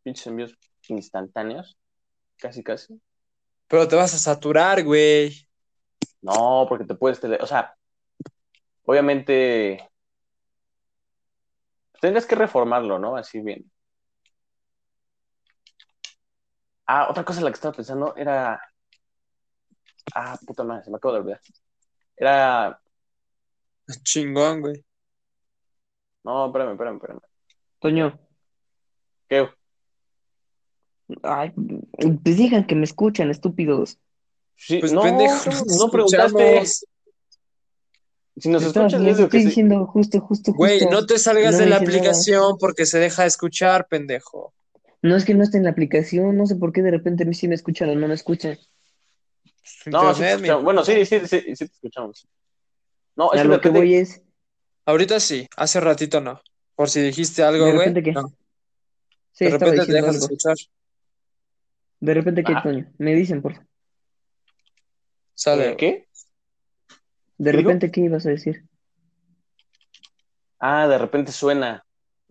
pinches envíos instantáneos, casi casi. Pero te vas a saturar, güey. No, porque te puedes tele, o sea, obviamente tendrías que reformarlo, ¿no? Así bien. Ah, otra cosa en la que estaba pensando era. Ah, puta madre, se me acabo de olvidar. Era. Chingón, güey. No, espérame, espérame, espérame. Toño, ¿Qué? ay, pues digan que me escuchan, estúpidos. Sí, Pues no, pendejo, no, no preguntaste. Si nos escuchas, digo que estoy sí. diciendo justo, justo, Güey, justo. no te salgas No de la nada. aplicación porque se deja de escuchar, pendejo. No es que no esté en la aplicación, no sé por qué de repente a mí sí me escuchan o no me escuchan. No, sí te. Bueno, sí, sí, sí, sí te escuchamos. No, es A que lo que voy es, Ahorita sí, hace ratito no. Por si dijiste algo, ¿De güey. repente qué? No. sí, De repente te dejas de algo. escuchar. De repente, ¿qué, Ah. Toño? Me dicen, por favor. Sale. ¿Qué? De repente, ¿qué ibas a decir? Ah, de repente suena.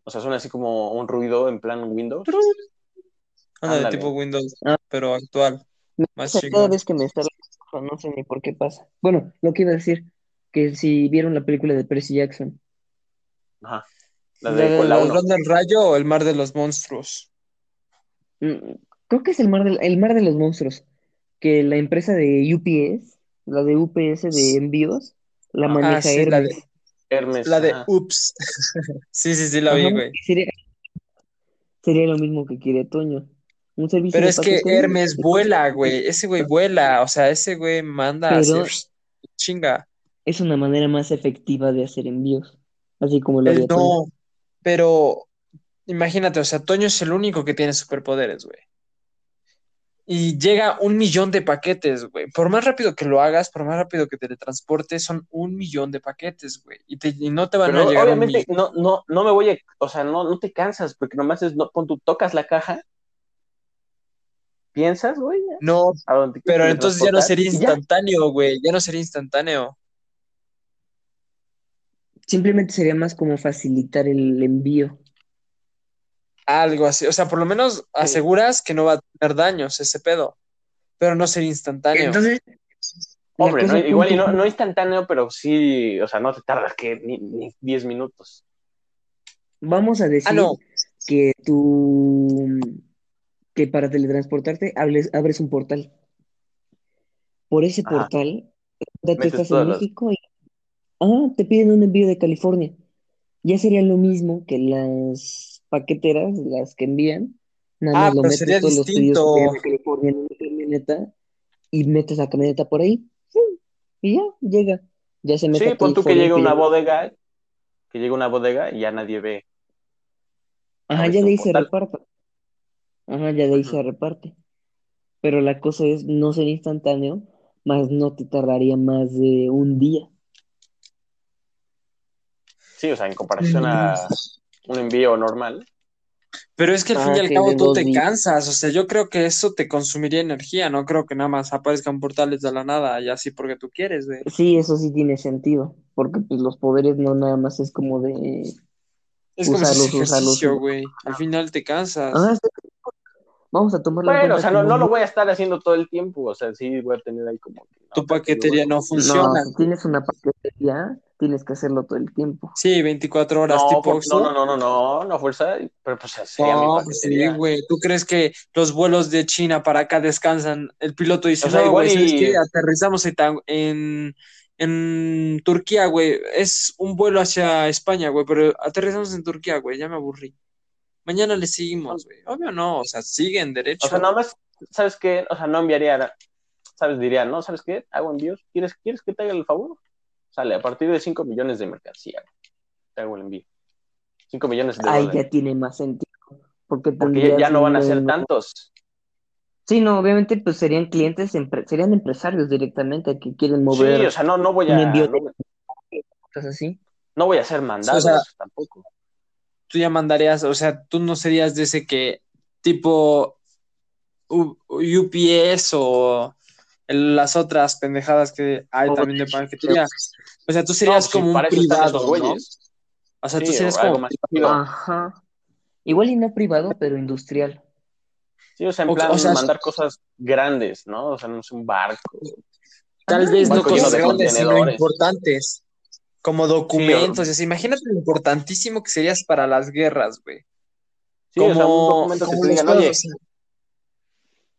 O sea, suena así como un ruido en plan Windows. Anda de tipo Windows, Ah. pero actual. Más pasa cada vez que me sale, no sé ni por qué pasa. Bueno, lo que iba a decir, que si vieron la película de Percy Jackson, Ajá. La ¿La de de la del rayo o el mar de los monstruos? Mm, Creo que es el mar, del, el mar de los monstruos. Que la empresa de UPS, la de UPS de envíos, la Ah, maneja la de- Hermes. La de. Ups. Sí, sí, sí, la vi, güey. sería, sería lo mismo que quiere Toño. Un servicio Pero de es que. Hermes vuela, güey. Ese güey vuela. O sea, ese güey manda Pero- chinga. Es una manera más efectiva de hacer envíos. Así como lo no, pero imagínate, o sea, Toño es el único que tiene superpoderes, güey. Y llega un millón de paquetes, güey. Por más rápido que lo hagas, por más rápido que teletransportes, son un millón de paquetes, güey. Y, te- y no te van Pero a llegar un obviamente millón. no, no, no me voy a, o sea, no, no te cansas, porque nomás es, no, pon tú tocas la caja, piensas, güey, No, te pero entonces ya no sería instantáneo, güey. Ya no sería instantáneo. Simplemente sería más como facilitar el envío. Algo así. O sea, por lo menos aseguras que no va a tener daños ese pedo. Pero no sería instantáneo. Entonces, Hombre, no, igual y no, no instantáneo, pero sí, o sea, no te tardas que ni, ni 10 minutos. Vamos a decir Ah, no. que tú, que para teletransportarte hables- abres un portal. Por ese Ajá. portal, estás en las- México y ah, te piden un envío de California. Ya sería lo mismo que las paqueteras, las que envían. Nada Ah, más lo pero metes todos los pedidos de California en una camioneta y metes la camioneta por ahí. Y ya, llega. Ya se mete Sí, pon tú que llega que una bodega, que llega una bodega y ya nadie ve. Ajá, ya de ahí se reparte. Ajá, ya de ahí se reparte. Pero la cosa es, no sería instantáneo, más no te tardaría más de un día. Sí, o sea, en comparación a un envío normal. Pero es que al Ah, fin y al que cabo tú te días. cansas, o sea, yo creo que eso te consumiría energía, no creo que nada más aparezcan portales de la nada y así porque tú quieres, güey. Sí, eso sí tiene sentido, porque pues los poderes no nada más es como de... Es como si Usarlos, es usarlos, ejercicio, güey. Al final te cansas. Ah. Vamos a tomarlo en Bueno, o cuenta sea, no, lo voy a estar haciendo todo el tiempo, o sea, sí voy a tener ahí como que, no, Tu paquetería no No, funciona. si tienes una paquetería, tienes que hacerlo todo el tiempo. Sí, 24 horas No, tipo Oxxo. no, no, no, no, no, no, fuerza, pero pues mi No, pues sí, güey. ¿Tú crees que los vuelos de China para acá descansan? El piloto dice, O sea, no, igual güey, ¿sabes y- qué? Aterrizamos en, en, en Turquía, güey. Es un vuelo hacia España, güey, pero aterrizamos en Turquía, güey. Ya me aburrí. Mañana le seguimos, güey. Obvio no, o sea, siguen derecho. O sea, nada más, ¿sabes qué? O sea, no enviaría, ¿sabes? Diría, ¿no? ¿Sabes qué? Hago envíos. ¿Quieres, ¿quieres que te haga el favor? Sale, a partir de 5 millones de mercancía, te hago el envío. 5 millones de Ahí dólares. ya tiene más sentido, porque Porque ya, no van a ser tantos. Sí, no, obviamente pues serían clientes, empre- serían empresarios directamente que quieren Sí, mover o sea, no, no voy a, envío no, de cosas así. no voy a hacer mandados O sea, tampoco. Tú ya mandarías, o sea, tú no serías de ese que tipo U- UPS o el- las otras pendejadas que hay también de paquetería. O sea, tú serías No, como un privado, ¿no? O sea, tú serías como más privado. chido. Ajá. Igual y no privado, pero industrial. Sí, o sea, en O- plan o sea, mandar cosas grandes, ¿no? O sea, no sé, un barco. Tal vez no cosas de grandes, sino importantes. Como documentos. Imagínate lo importantísimo que serías para las guerras, güey. Sí, o sea, un Como, documento que te digan, oye,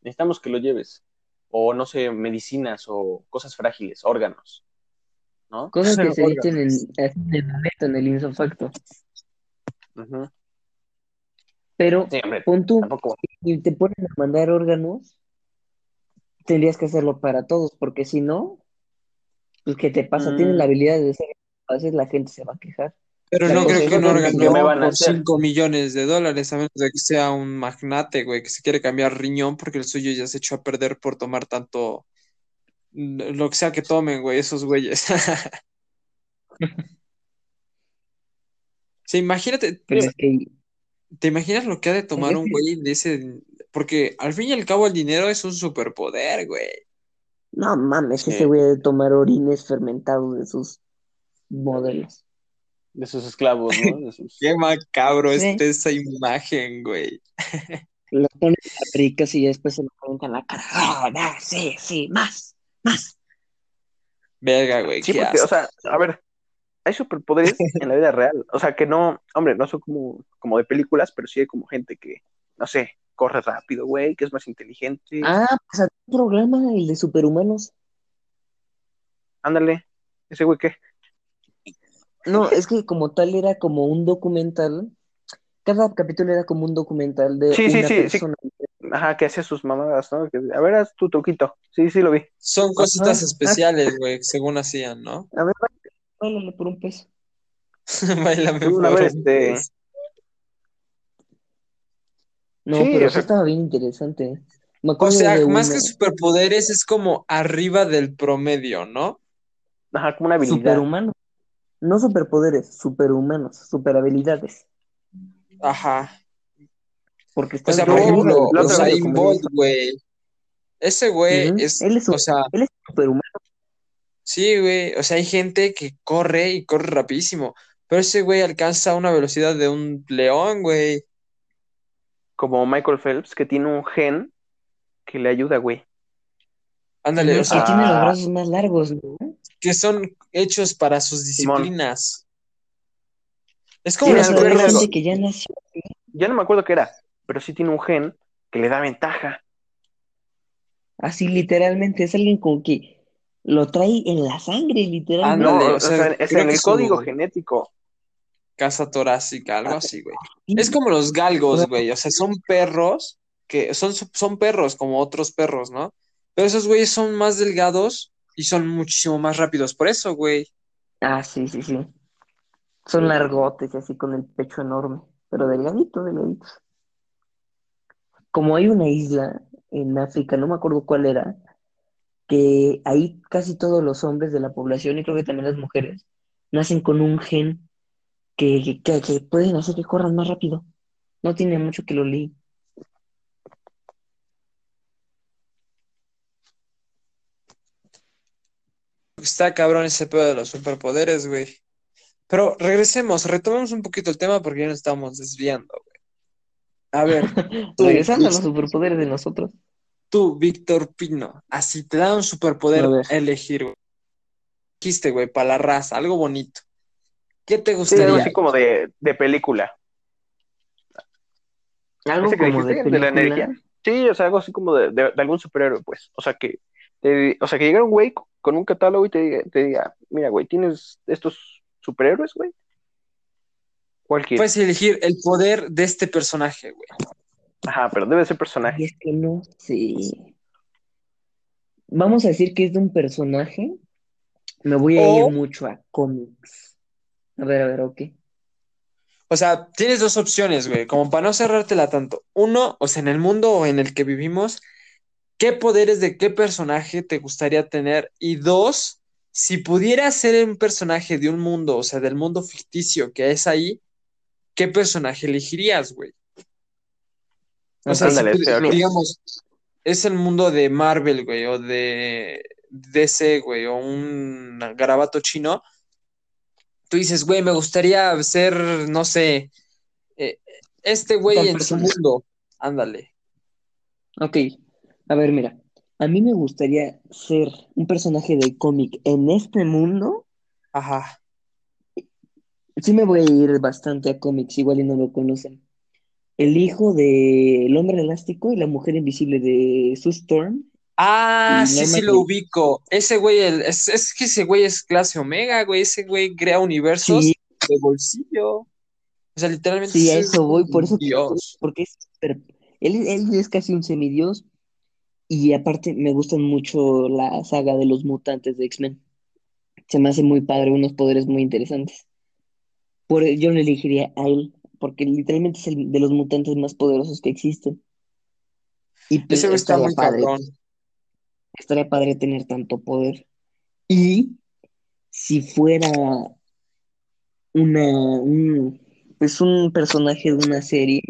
necesitamos que lo lleves. O no sé, medicinas o cosas frágiles, órganos. ¿No? Cosas que se dicen en, en el momento, en el insofacto. Pero Sí, hombre, pon tú, tampoco. y te ponen a mandar órganos, tendrías que hacerlo para todos, porque si no, pues ¿qué te pasa? Mm. Tienes la habilidad de ser, a veces la gente se va a quejar. Pero La no creo que un órgano ¿qué me van a por hacer? 5 millones de dólares, a menos de que sea un magnate, güey, que se quiere cambiar riñón porque el suyo ya se echó a perder por tomar tanto, lo que sea que tomen, güey, esos güeyes. Sí, imagínate, Pero es que ¿te imaginas lo que ha de tomar Es un güey de ese? Porque al fin y al cabo el dinero es un superpoder, güey. no mames, Sí. ese güey de tomar orines fermentados de sus modelos. De sus esclavos, ¿no? De sus- Qué macabro Sí. está esa imagen, güey. Los ponen ricas y después se lo ponen en la cara. Ah, ah, sí, sí, más, más. Verga, güey, Sí, porque, o sea, a ver, hay superpoderes en la vida real. O sea, que no, hombre, no son como, como de películas, pero sí hay como gente que, no sé, corre rápido, güey, que es más inteligente. Ah, pues un programa, el de superhumanos. Ándale, ese güey qué. No, es que como tal era como un documental. Cada capítulo era como un documental de Sí, sí, una sí, sí. persona. Ajá, que hace sus mamadas, ¿no? Que, a ver, haz tu truquito. Sí, sí, lo vi. Son cositas Ajá. especiales, güey, según hacían, ¿no? A ver, báilale por un peso. Bailame por un este, beso. No, Sí, pero o sí sea- estaba bien interesante. Me O sea, de más que superpoderes es como arriba del promedio, ¿no? Ajá, como una habilidad. superhumanos. No superpoderes, superhumanos, superhabilidades. Ajá. Porque O está sea, Yo, por ejemplo, Usain que Bolt, güey. Ese güey es, Él es, o sea, él es superhumano. sí, güey. O sea, hay gente que corre y corre rapidísimo. Pero ese güey alcanza una velocidad de un león, güey. Como Michael Phelps, que tiene un gen que le ayuda, güey. Ándale, o que sea, tiene los Ah. brazos más largos, ¿no? Que son hechos para sus Simón. disciplinas. Es como los perros. gente que ya nació. Ya no me acuerdo qué era, pero sí tiene un gen que le da ventaja. Así literalmente, es alguien como que lo trae en la sangre, literalmente. No, Ándale, o o sea, sea, es en el su- código genético. Casa torácica, algo así, güey. Es como los galgos, güey. O sea, son perros que son, son perros como otros perros, ¿no? Pero esos güeyes son más delgados y son muchísimo más rápidos. Por eso, güey. Ah, sí, sí, sí. Son largotes y así con el pecho enorme, pero delgadito, delgadito. Como hay una isla en África, no me acuerdo cuál era, que ahí casi todos los hombres de la población, y creo que también las mujeres, nacen con un gen que, que, que pueden hacer que corran más rápido. No tiene mucho que lo leí. Está cabrón ese pedo de los superpoderes, güey. Pero regresemos, retomemos un poquito el tema porque ya nos estamos desviando, güey. A ver, tú, Regresando a los superpoderes de nosotros. tú, Víctor Pino, así te da un superpoder A elegir, güey. Dijiste, güey, para la raza, algo bonito. ¿Qué te Sí, algo gustaría? así como de, de película. Algo ¿Ese que como de dijiste? ¿De la energía? Sí, o sea, algo así como de, de- de algún superhéroe, pues. O sea, que, o sea, que llegara un güey con un catálogo y te diga, te diga, mira, güey, ¿tienes estos superhéroes, güey? ¿Cuál quieres? Puedes elegir el poder de este personaje, güey. Ajá, pero debe ser Y personaje. es que no sé. Vamos a decir que es de un personaje. Me voy a O- ir mucho a cómics. A ver, a ver, ok. O sea, tienes dos opciones, güey, como para no cerrártela tanto. Uno, o sea, en el mundo en el que vivimos, ¿qué poderes de qué personaje te gustaría tener? Y dos, si pudieras ser un personaje de un mundo, o sea, del mundo ficticio que es ahí, ¿qué personaje elegirías, güey? O sea, si digamos, es el mundo de Marvel, güey, o de DC, güey, o un garabato chino. Tú dices, güey, me gustaría ser, no sé, eh, este güey en su mundo. Ándale. Ok. A ver, mira. A mí me gustaría ser un personaje de cómic en este mundo. Ajá. Sí me voy a ir bastante a cómics, igual y no lo conocen. El hijo del hombre elástico y la mujer invisible de Sue Storm. Ah, sí, sí lo ubico. Ese güey, el- es, es que ese güey es clase Omega, güey. Ese güey crea universos Sí, de bolsillo. O sea, literalmente sí, a eso voy, por eso, Dios. porque es súper- él, él es casi un semidios y aparte me gustan mucho la saga de los mutantes de X-Men. Se me hace muy padre, unos poderes muy interesantes. Por, yo le elegiría a él, porque literalmente es el de los mutantes más poderosos que existen. Y pues, Ese está estaría muy padre, cabrón. estaría padre tener tanto poder. Y si fuera una, un, pues un personaje de una serie,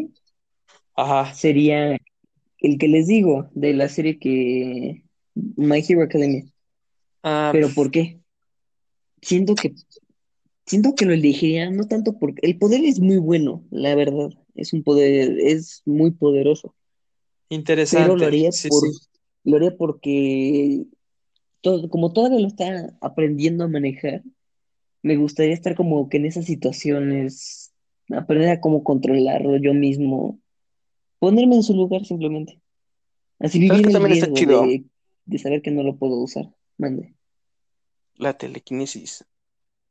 Ajá. sería el que les digo, de la serie que My Hero Academia. Ah, ¿Pero por qué? Siento que siento que lo elegiría no tanto porque el poder es muy bueno, la verdad. Es un poder, es muy poderoso. Pero interesante. lo haría Sí, por, sí. lo haría porque todo, como todavía lo está aprendiendo a manejar, me gustaría estar como que en esas situaciones, aprender a cómo controlarlo yo mismo, ponerme en su lugar simplemente. Así ¿Sabes vivir el también está chido? de, de saber que no lo puedo usar. Mande. La telequinesis.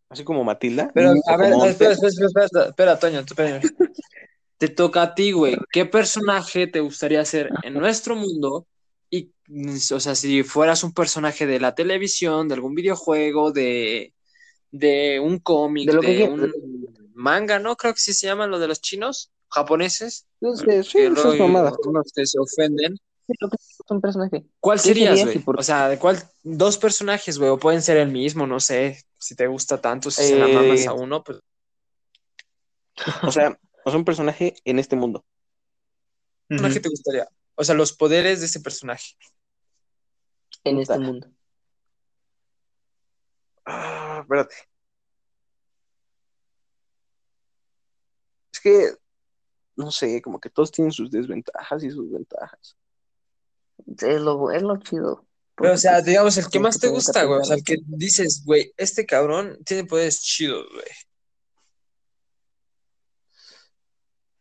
Así como Matilda. Pero, a ver, espera, espera, espera, espera, espera, Toño, espérame. Te toca a ti, güey. ¿Qué personaje te gustaría ser en nuestro mundo? Y, o sea, si fueras un personaje de la televisión, de algún videojuego, de, de un cómic, De lo que de un manga, ¿no? Creo que sí se llaman lo de los chinos, japoneses, Entonces, sí, que esas luego hay mamadas. unos que se ofenden. Lo que es un personaje. ¿Cuál ¿Qué serías, güey? por O sea, ¿de cuál? Dos personajes, güey, o pueden ser el mismo, no sé. Si te gusta tanto, si se la mamas Eh, a uno, pues. O sea, o sea, un personaje en este mundo. ¿qué personaje te gustaría? O sea, los poderes de ese personaje. en este mundo. Ah, espérate. Es que, no sé, como que todos tienen sus desventajas y sus ventajas. Es lo, es lo chido. Pero, o sea, porque, digamos, el que más te gusta, güey. O sea, el que dices, güey, este cabrón tiene poderes chidos, güey.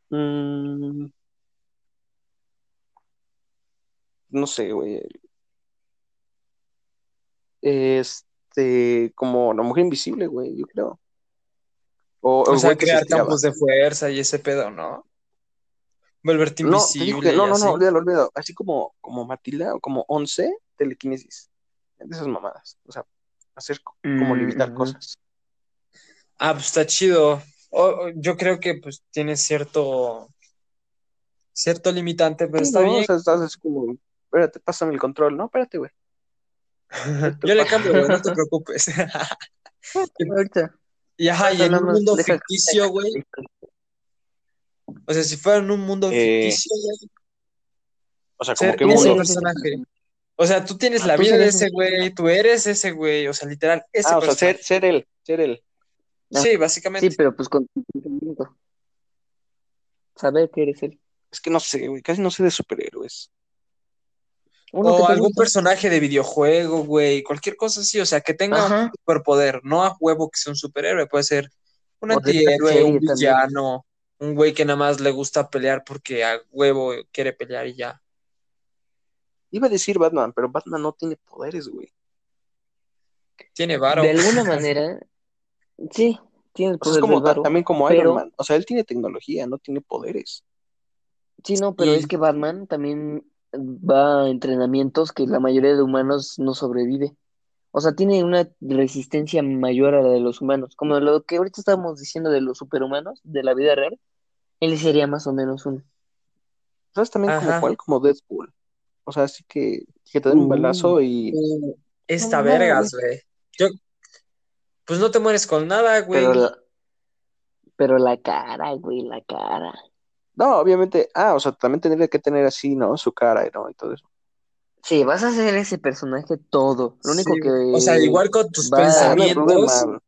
Mm, no sé, güey. Este, como la mujer invisible, güey, yo creo. O, o O sea, crear campos de fuerza y ese pedo, ¿no? Volverte invisible no, no, no, olvídalo, olvídalo. Así como, como Matilda o como Once, telequinesis. De esas mamadas. O sea, hacer co- como Mm, limitar cosas. Ah, pues está chido. Yo creo que pues tiene cierto cierto limitante, pero Sí, está ¿no? O bien. sea, estás así como, espérate, pásame el control. No, espérate, güey. Yo le cambio, güey, no te preocupes. Y ajá, y en un mundo ficticio, güey. O sea, si fuera en un mundo Eh, ficticio, O sea, como ser que ¿Cómo ese personaje. O sea, tú tienes Ah, la tú vida de ese güey, tú eres ese güey, o sea, literal, ese Ah, o sea, ser, personaje. ser él, ser él. Ah, Sí, básicamente. Sí, pero pues con. Saber que eres él. Es que no sé, güey, casi no sé de superhéroes. Uno O algún personaje de videojuego, güey, cualquier cosa así, o sea, que tenga un superpoder, no a huevo que sea un superhéroe, puede ser un antihéroe, un villano, un güey que nada más le gusta pelear porque a huevo quiere pelear y ya. Iba a decir Batman, pero Batman no tiene poderes, güey. Tiene varo. De alguna manera, sí, tiene el O sea, es como varo. también como pero- Iron Man. O sea, él tiene tecnología, no tiene poderes. Sí, no, pero Y- es que Batman también va a entrenamientos que la mayoría de humanos no sobrevive. O sea, tiene una resistencia mayor a la de los humanos. Como lo que ahorita estábamos diciendo de los superhumanos de la vida real, él sería más o menos uno. ¿Sabes también como Ajá. cuál? Como Deadpool. O sea, así que, que te den un Uh. balazo y... Esta no, vergas, güey. Yo, pues no te mueres con nada, güey. Pero la, pero la cara, güey, la cara. No, obviamente. Ah, o sea, también tendría que tener así, ¿no? Su cara, ¿no? Y todo eso. Sí, vas a hacer ese personaje todo. Lo único Sí, que O sea, igual con tus pensamientos. O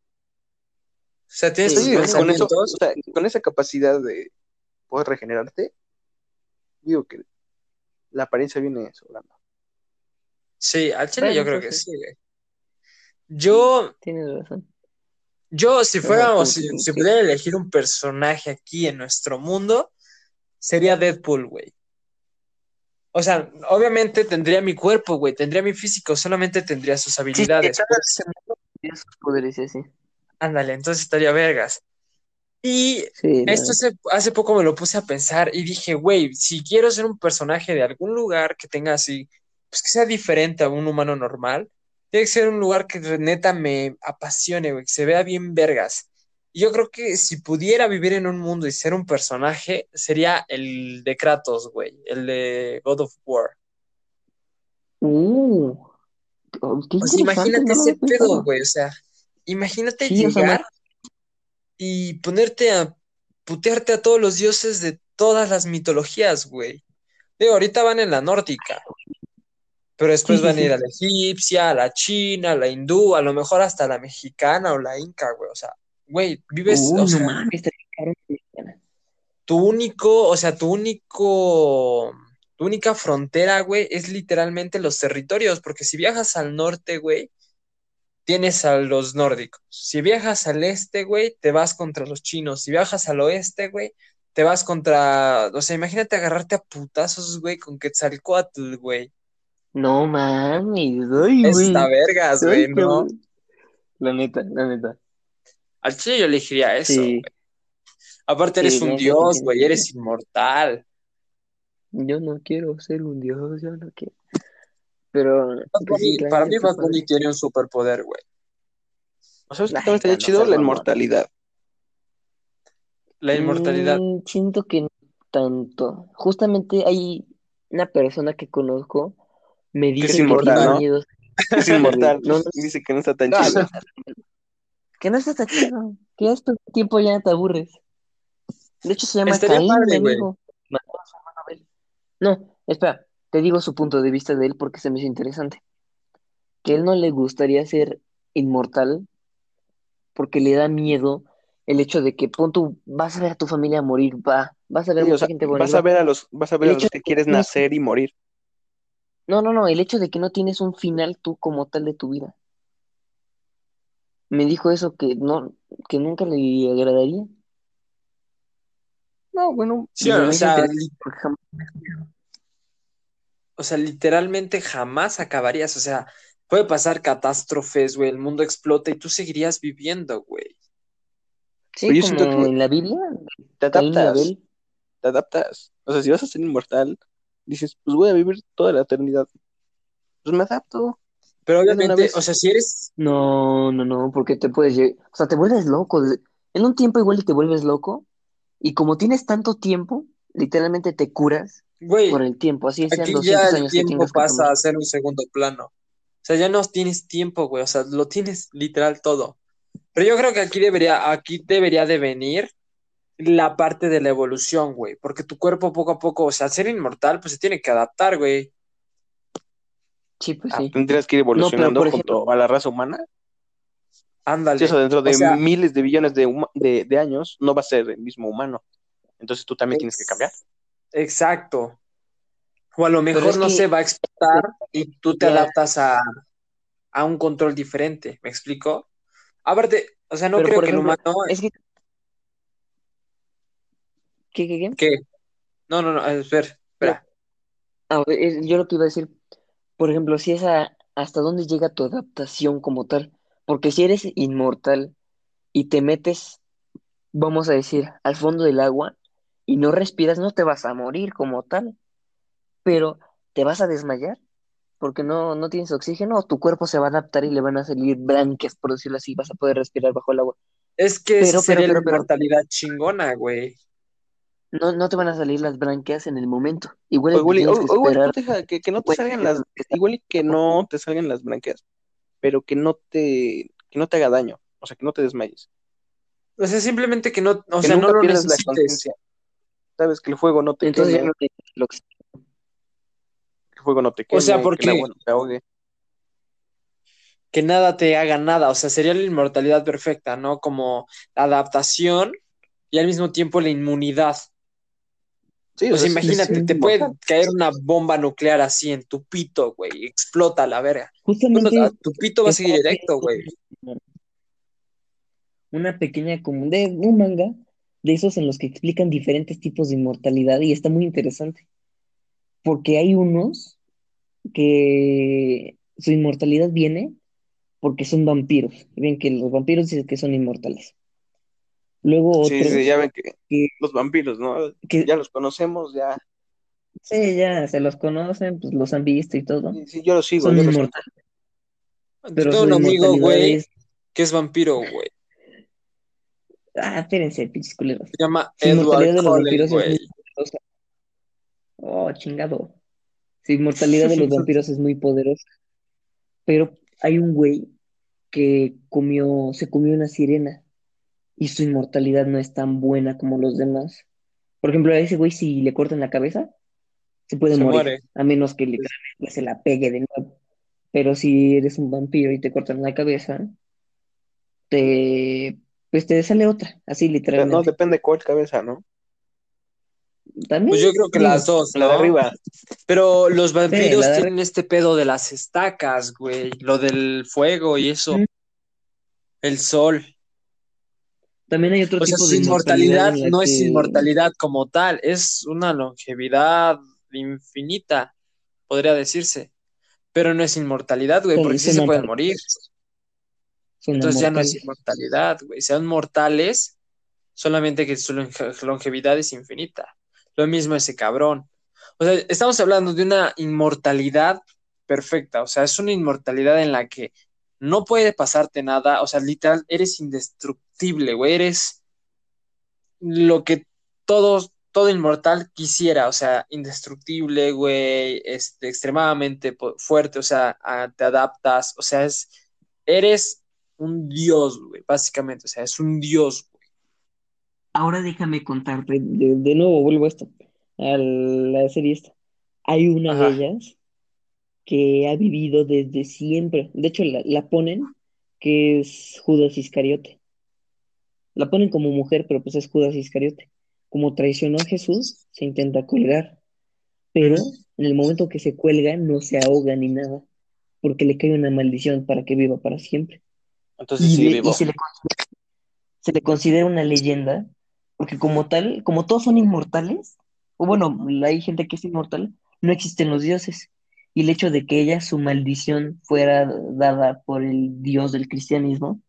sea, tienes Sí, tus Sí, con eso, pensamientos. o sea, con esa capacidad de poder regenerarte, digo que la apariencia viene sobrando. Sí, al chile yo creo que sí. güey. Yo, Tienes razón. yo, si fuéramos, si, pudiera elegir un personaje aquí en nuestro mundo, sería Deadpool, güey. O sea, obviamente tendría mi cuerpo, güey, tendría mi físico, solamente tendría sus Sí, habilidades. sí, pues. tiene sus poderes y así. Ándale, entonces estaría vergas. Y Sí, esto hace, hace poco me lo puse a pensar y dije, güey, si quiero ser un personaje de algún lugar que tenga así, pues que sea diferente a un humano normal, tiene que ser un lugar que neta me apasione, güey, que se vea bien vergas. Y yo creo que si pudiera vivir en un mundo y ser un personaje, sería el de Kratos, güey, el de God of War. Uh, oh, imagínate no ese pedo, güey, o sea, imagínate Sí, llegar y ponerte a putearte a todos los dioses de todas las mitologías, güey. Digo, ahorita van en la nórdica, pero después sí, van a ir sí. a la egipcia, a la china, a la hindú, a lo mejor hasta a la mexicana o la inca, güey. O sea, güey, vives, Uy, o no sea, mames, tu único, o sea, tu único, tu única frontera, güey, es literalmente los territorios, porque si viajas al norte, güey, tienes a los nórdicos. Si viajas al este, güey, te vas contra los chinos. Si viajas al oeste, güey, te vas contra. O sea, imagínate agarrarte a putazos, güey, con Quetzalcoatl, güey. No mames, güey. Esta vergas, güey, ¿no? La neta, la neta. Al chile yo elegiría eso, Sí. Aparte eres Sí, un no, dios, güey, eres inmortal. Yo no quiero ser un dios, yo no quiero. Pero pues sí, para mí Bad Bunny tiene un superpoder, güey. ¿O sabes qué Ay, también estaría no chido? La inmortalidad. La inmortalidad. Mm, siento que no tanto. Justamente hay una persona que conozco, me es dice que inmortal, tiene ¿no? miedo. Es inmortal. No, no, Dice que no está tan no, chido. Que no está tan chido, que ya de tiempo ya te aburres. De hecho, se llama Estaría Caín, padre, güey. a. No, espera, te digo su punto de vista de él porque se me hizo interesante. Que a él no le gustaría ser inmortal porque le da miedo el hecho de que pon tú, vas a ver a tu familia morir, va, vas a ver Sí, o mucha sea, gente morir, vas a ver a los, vas a ver a los que quieres nacer y morir. No, no, no, el hecho de que no tienes un final tú como tal de tu vida. Me dijo eso que no, que nunca le agradaría. No, bueno, Sí, o sea, jamás- o sea, literalmente jamás acabarías. O sea, puede pasar catástrofes, güey, el mundo explota y tú seguirías viviendo, güey. Sí, Pero yo como que en la Biblia, Te adaptas, te adaptas. O sea, si vas a ser inmortal, dices, pues voy a vivir toda la eternidad. Pues me adapto. Pero obviamente, vez. o sea, si eres, No, no, no, porque te puedes, o sea, te vuelves loco. En un tiempo igual y te vuelves loco, y como tienes tanto tiempo, literalmente te curas güey, por el tiempo, así sean aquí 200 ya el años tiempo que pasa a ser un segundo plano. O sea, ya no tienes tiempo, güey, o sea, lo tienes literal todo. Pero yo creo que aquí debería, aquí debería de venir la parte de la evolución, güey, porque tu cuerpo poco a poco, o sea, al ser inmortal, pues se tiene que adaptar, güey. Sí, pues Ah, sí. tendrías que ir pero, evolucionando junto a la raza humana. Ándale. Sí, o sea, dentro de O sea, miles de billones de, de, de años, no va a ser el mismo humano. Entonces tú también tienes que cambiar. Exacto. O a lo mejor no que se va a explotar y tú te ya, adaptas a, a un control diferente, ¿me explico? Aparte, o sea, no pero creo que el humano, es que, ¿qué, qué, qué? no, no, no, a ver, espera. Ah, yo lo que iba a decir, por ejemplo, si es a- hasta dónde llega tu adaptación como tal, porque si eres inmortal y te metes, vamos a decir, al fondo del agua y no respiras, no te vas a morir como tal, pero te vas a desmayar porque no, no tienes oxígeno, o tu cuerpo se va a adaptar y le van a salir branquias, por decirlo así, vas a poder respirar bajo el agua. Es que Pero, sería la pero, inmortalidad chingona, güey. No, no te van a salir las branquias en el momento. Igual O igual, o- que igual que, que no te Puede salgan las, igual y que no te salgan las branquias, pero que no te, que no te haga daño, o sea, que no te desmayes, O sea, simplemente que no, o que sea, no lo pierdas la conciencia. Sabes que el fuego no te Entonces queme, que el fuego no te O sea, queme, ¿por que el qué? agua no te ahogue. Que nada te haga nada. O sea, sería la inmortalidad perfecta, ¿no? Como la adaptación y al mismo tiempo la inmunidad. Sí, o Pues sea, sí, imagínate, te puede caer una bomba nuclear así en tu pito, güey, explota a la verga. Tú no- Justamente tu pito va a seguir erecto, güey. una pequeña como de un manga de esos en los que explican diferentes tipos de inmortalidad y está muy interesante. Porque hay unos que su inmortalidad viene porque son vampiros. Y Ven que los vampiros dicen que son inmortales. Luego Sí, sí, ya otros ven que que, los vampiros, ¿no? que Ya los conocemos, ya. sí, ya se los conocen, pues los han visto y todo. Sí, sí, yo los sigo, Son yo los inmortales, Yo pero tengo un amigo, güey, es... que es vampiro, güey. Ah, espérense, pinches culeros. Se llama Su Edward inmortalidad de los Cullen, vampiros es güey. muy poderosa. Oh, chingado. Su inmortalidad de los vampiros es muy poderosa. Pero hay un güey que comió, se comió una sirena y su inmortalidad no es tan buena como los demás. Por ejemplo, a ese güey si le cortan la cabeza, se puede Se morir, muere. a menos que literalmente se la pegue de nuevo. Pero si eres un vampiro y te cortan la cabeza, te, pues te sale otra, así No, literalmente. depende cuál cabeza, ¿no? También, Pues yo creo que las dos, La de ¿no? arriba. Pero los vampiros tienen este pedo de las estacas, güey. Lo del fuego y eso. Mm. el sol. También hay otro O sea, tipo de inmortalidad la no es inmortalidad como tal, es una longevidad infinita, podría decirse. Pero no es inmortalidad, güey, porque sí se pueden morir. Entonces ya no es inmortalidad, güey. Sean mortales, solamente que su longe- longevidad es infinita. Lo mismo ese cabrón. O sea, estamos hablando de una inmortalidad perfecta. O sea, es una inmortalidad en la que no puede pasarte nada. O sea, literal, eres indestructible, güey. Eres lo que todos, todo inmortal quisiera. O sea, indestructible, güey. Este, extremadamente fuerte. O sea, a- te adaptas. O sea, es, eres un dios, güey, básicamente. O sea, es un dios, güey. Ahora déjame contarte, de, de nuevo vuelvo a esto, a la serie esta. Hay una de ellas que ha vivido desde siempre. De hecho, la, la ponen que es Judas Iscariote. La ponen como mujer, pero pues es Judas Iscariote. Como traicionó a Jesús, se intenta colgar. Pero en el momento que se cuelga, no se ahoga ni nada, porque le cae una maldición para que viva para siempre. Entonces Y, le- vivo. y se le, considera- se le considera una leyenda, porque como tal, como todos son inmortales, o bueno, hay gente que es inmortal, no existen los dioses. Y el hecho de que ella, su maldición, fuera dada por el dios del cristianismo,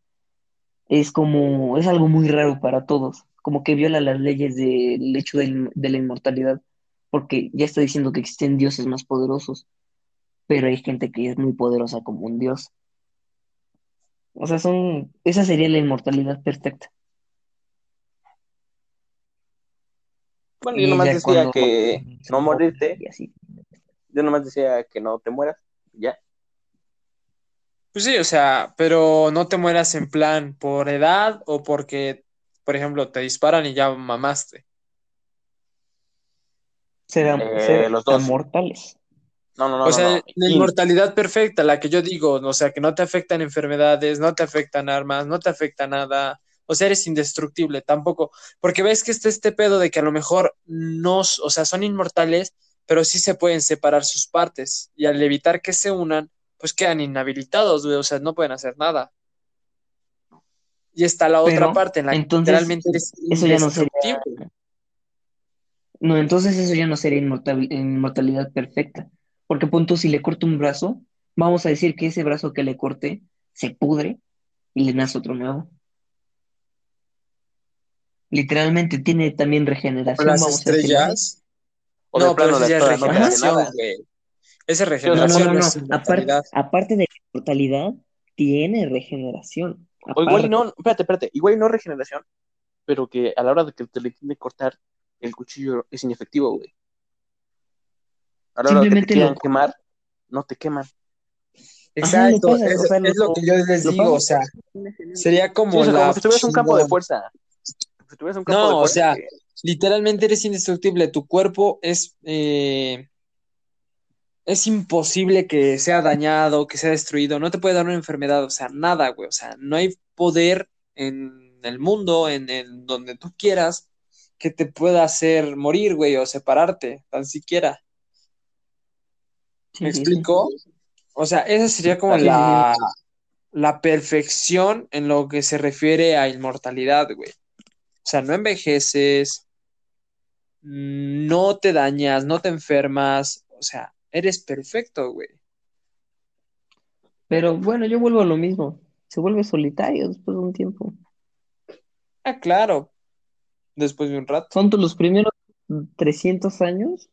es como, es algo muy raro para todos, como que viola las leyes del hecho de, de la inmortalidad, porque ya está diciendo que existen dioses más poderosos, pero hay gente que es muy poderosa como un dios. O sea, son, esa sería la inmortalidad perfecta. Bueno, yo Y nomás decía cuando- que no morirte, Y así. Yo nomás decía que no te mueras, ya. Pues sí, o sea, pero no te mueras en plan por edad o porque, por ejemplo, te disparan y ya mamaste. Serán, Eh, serán los dos. mortales. No, no, no, O sea, no, no. la inmortalidad perfecta, la que yo digo, o sea, que no te afectan enfermedades, no te afectan armas, no te afecta nada. O sea, eres indestructible, tampoco. Porque ves que está este pedo de que a lo mejor no, o sea, son inmortales, pero sí se pueden separar sus partes. Y al evitar que se unan, pues quedan inhabilitados, güey, o sea, no pueden hacer nada. Y está la otra parte en la que eres eso ya no sería-. No, entonces eso ya no sería inmortal- inmortalidad perfecta. Porque punto, si le corto un brazo, vamos a decir que ese brazo que le corté se pudre y le nace otro nuevo. Literalmente tiene también regeneración, las vamos estrellas. O no, de plano pero la eso ya es regeneración, güey. Esa No, no, regeneración no, no no. es Aparte, aparte de la inmortalidad, tiene regeneración. O igual y Aparte. no, espérate, espérate, igual y no regeneración, pero que a la hora de que te le tiene que cortar, el cuchillo es inefectivo, güey. A la hora de que te Simplemente quieran lo- quemar, no te queman. Ajá, Exacto, pasas, es, o sea, es lo lo- que yo les digo, o sea, sería como Sí, o sea, la como si tuvieras un campo de fuerza. Si tuvieras un campo No, de o fuerza sea, que- literalmente eres indestructible, tu cuerpo es, eh, es imposible que sea dañado, que sea destruido, no te puede dar una enfermedad, o sea, nada, güey, o sea, no hay poder en el mundo, en, en donde tú quieras, que te pueda hacer morir, güey, o separarte, tan siquiera. ¿Me sí, sí. explico? O sea, esa sería como la, la perfección en lo que se refiere a inmortalidad, güey. O sea, no envejeces, no te dañas, no te enfermas, o sea, eres perfecto, güey. Pero bueno, yo vuelvo a lo mismo. Se vuelve solitario después de un tiempo. Ah, claro, después de un rato. Son los primeros 300 años,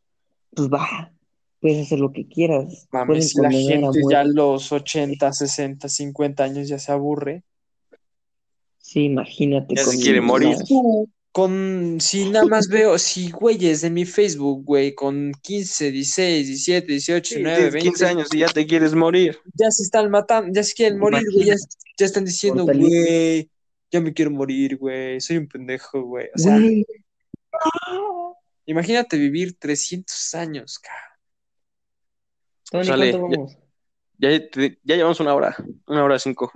pues va, puedes hacer lo que quieras. Mames, si la gente ya a los 80, 60, 50 años ya se aburre. Sí, imagínate Ya se quiere morir. no, Con, si nada más veo, si güeyes de mi Facebook, güey, con 15, 16, 17, 18, Sí, 9, tienes 20, 15 años y ya te quieres morir. ya se están matando, ya se quieren morir, güey, ya, ya están diciendo, güey, ya me quiero morir, güey, soy un pendejo, güey. O sea, Güey, imagínate vivir 300 años, cabrón. Sale, ¿cuánto ya-? Ya, ya llevamos una hora, una hora cinco.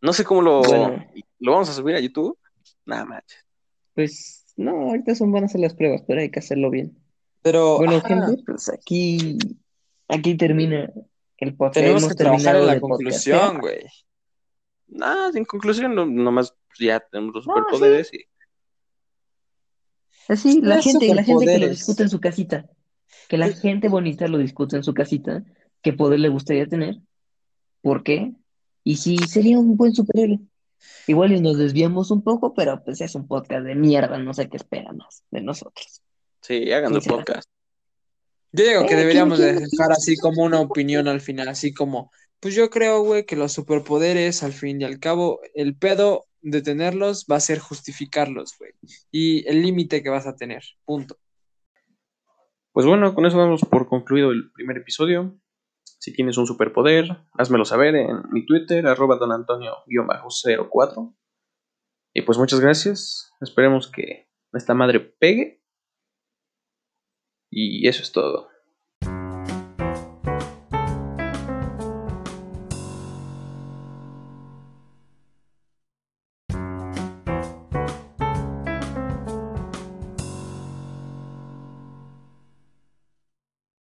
No sé cómo lo, Bueno. lo vamos a subir a YouTube. Nada más. Pues no, ahorita son van a hacer las pruebas, pero hay que hacerlo bien. Pero, Bueno, ajá, gente, pues aquí, aquí termina el podcast. tenemos Hemos que trabajar terminado en la de conclusión, güey. Nada, en conclusión, no- nomás pues, ya tenemos los No, superpoderes y Así, la Tres gente, la gente que lo discute en su casita. Que la gente bonita lo discute en su casita. ¿Qué poder le gustaría tener? ¿Por qué? Y si sería un buen superhéroe. Igual y nos desviamos un poco, pero pues es un podcast de mierda, no sé qué espera más de nosotros. sí, hagan Sinceramente. podcast. Yo digo que Eh, deberíamos ¿quién- de quién- dejar así como una opinión al final, así como, pues yo creo, güey, que los superpoderes, al fin y al cabo, el pedo de tenerlos va a ser justificarlos, güey, y el límite que vas a tener, punto. Pues bueno, con eso damos por concluido el primer episodio. Si tienes un superpoder, házmelo saber en mi Twitter, arroba donantonio-04. Y pues muchas gracias. Esperemos que esta madre pegue. Y eso es todo.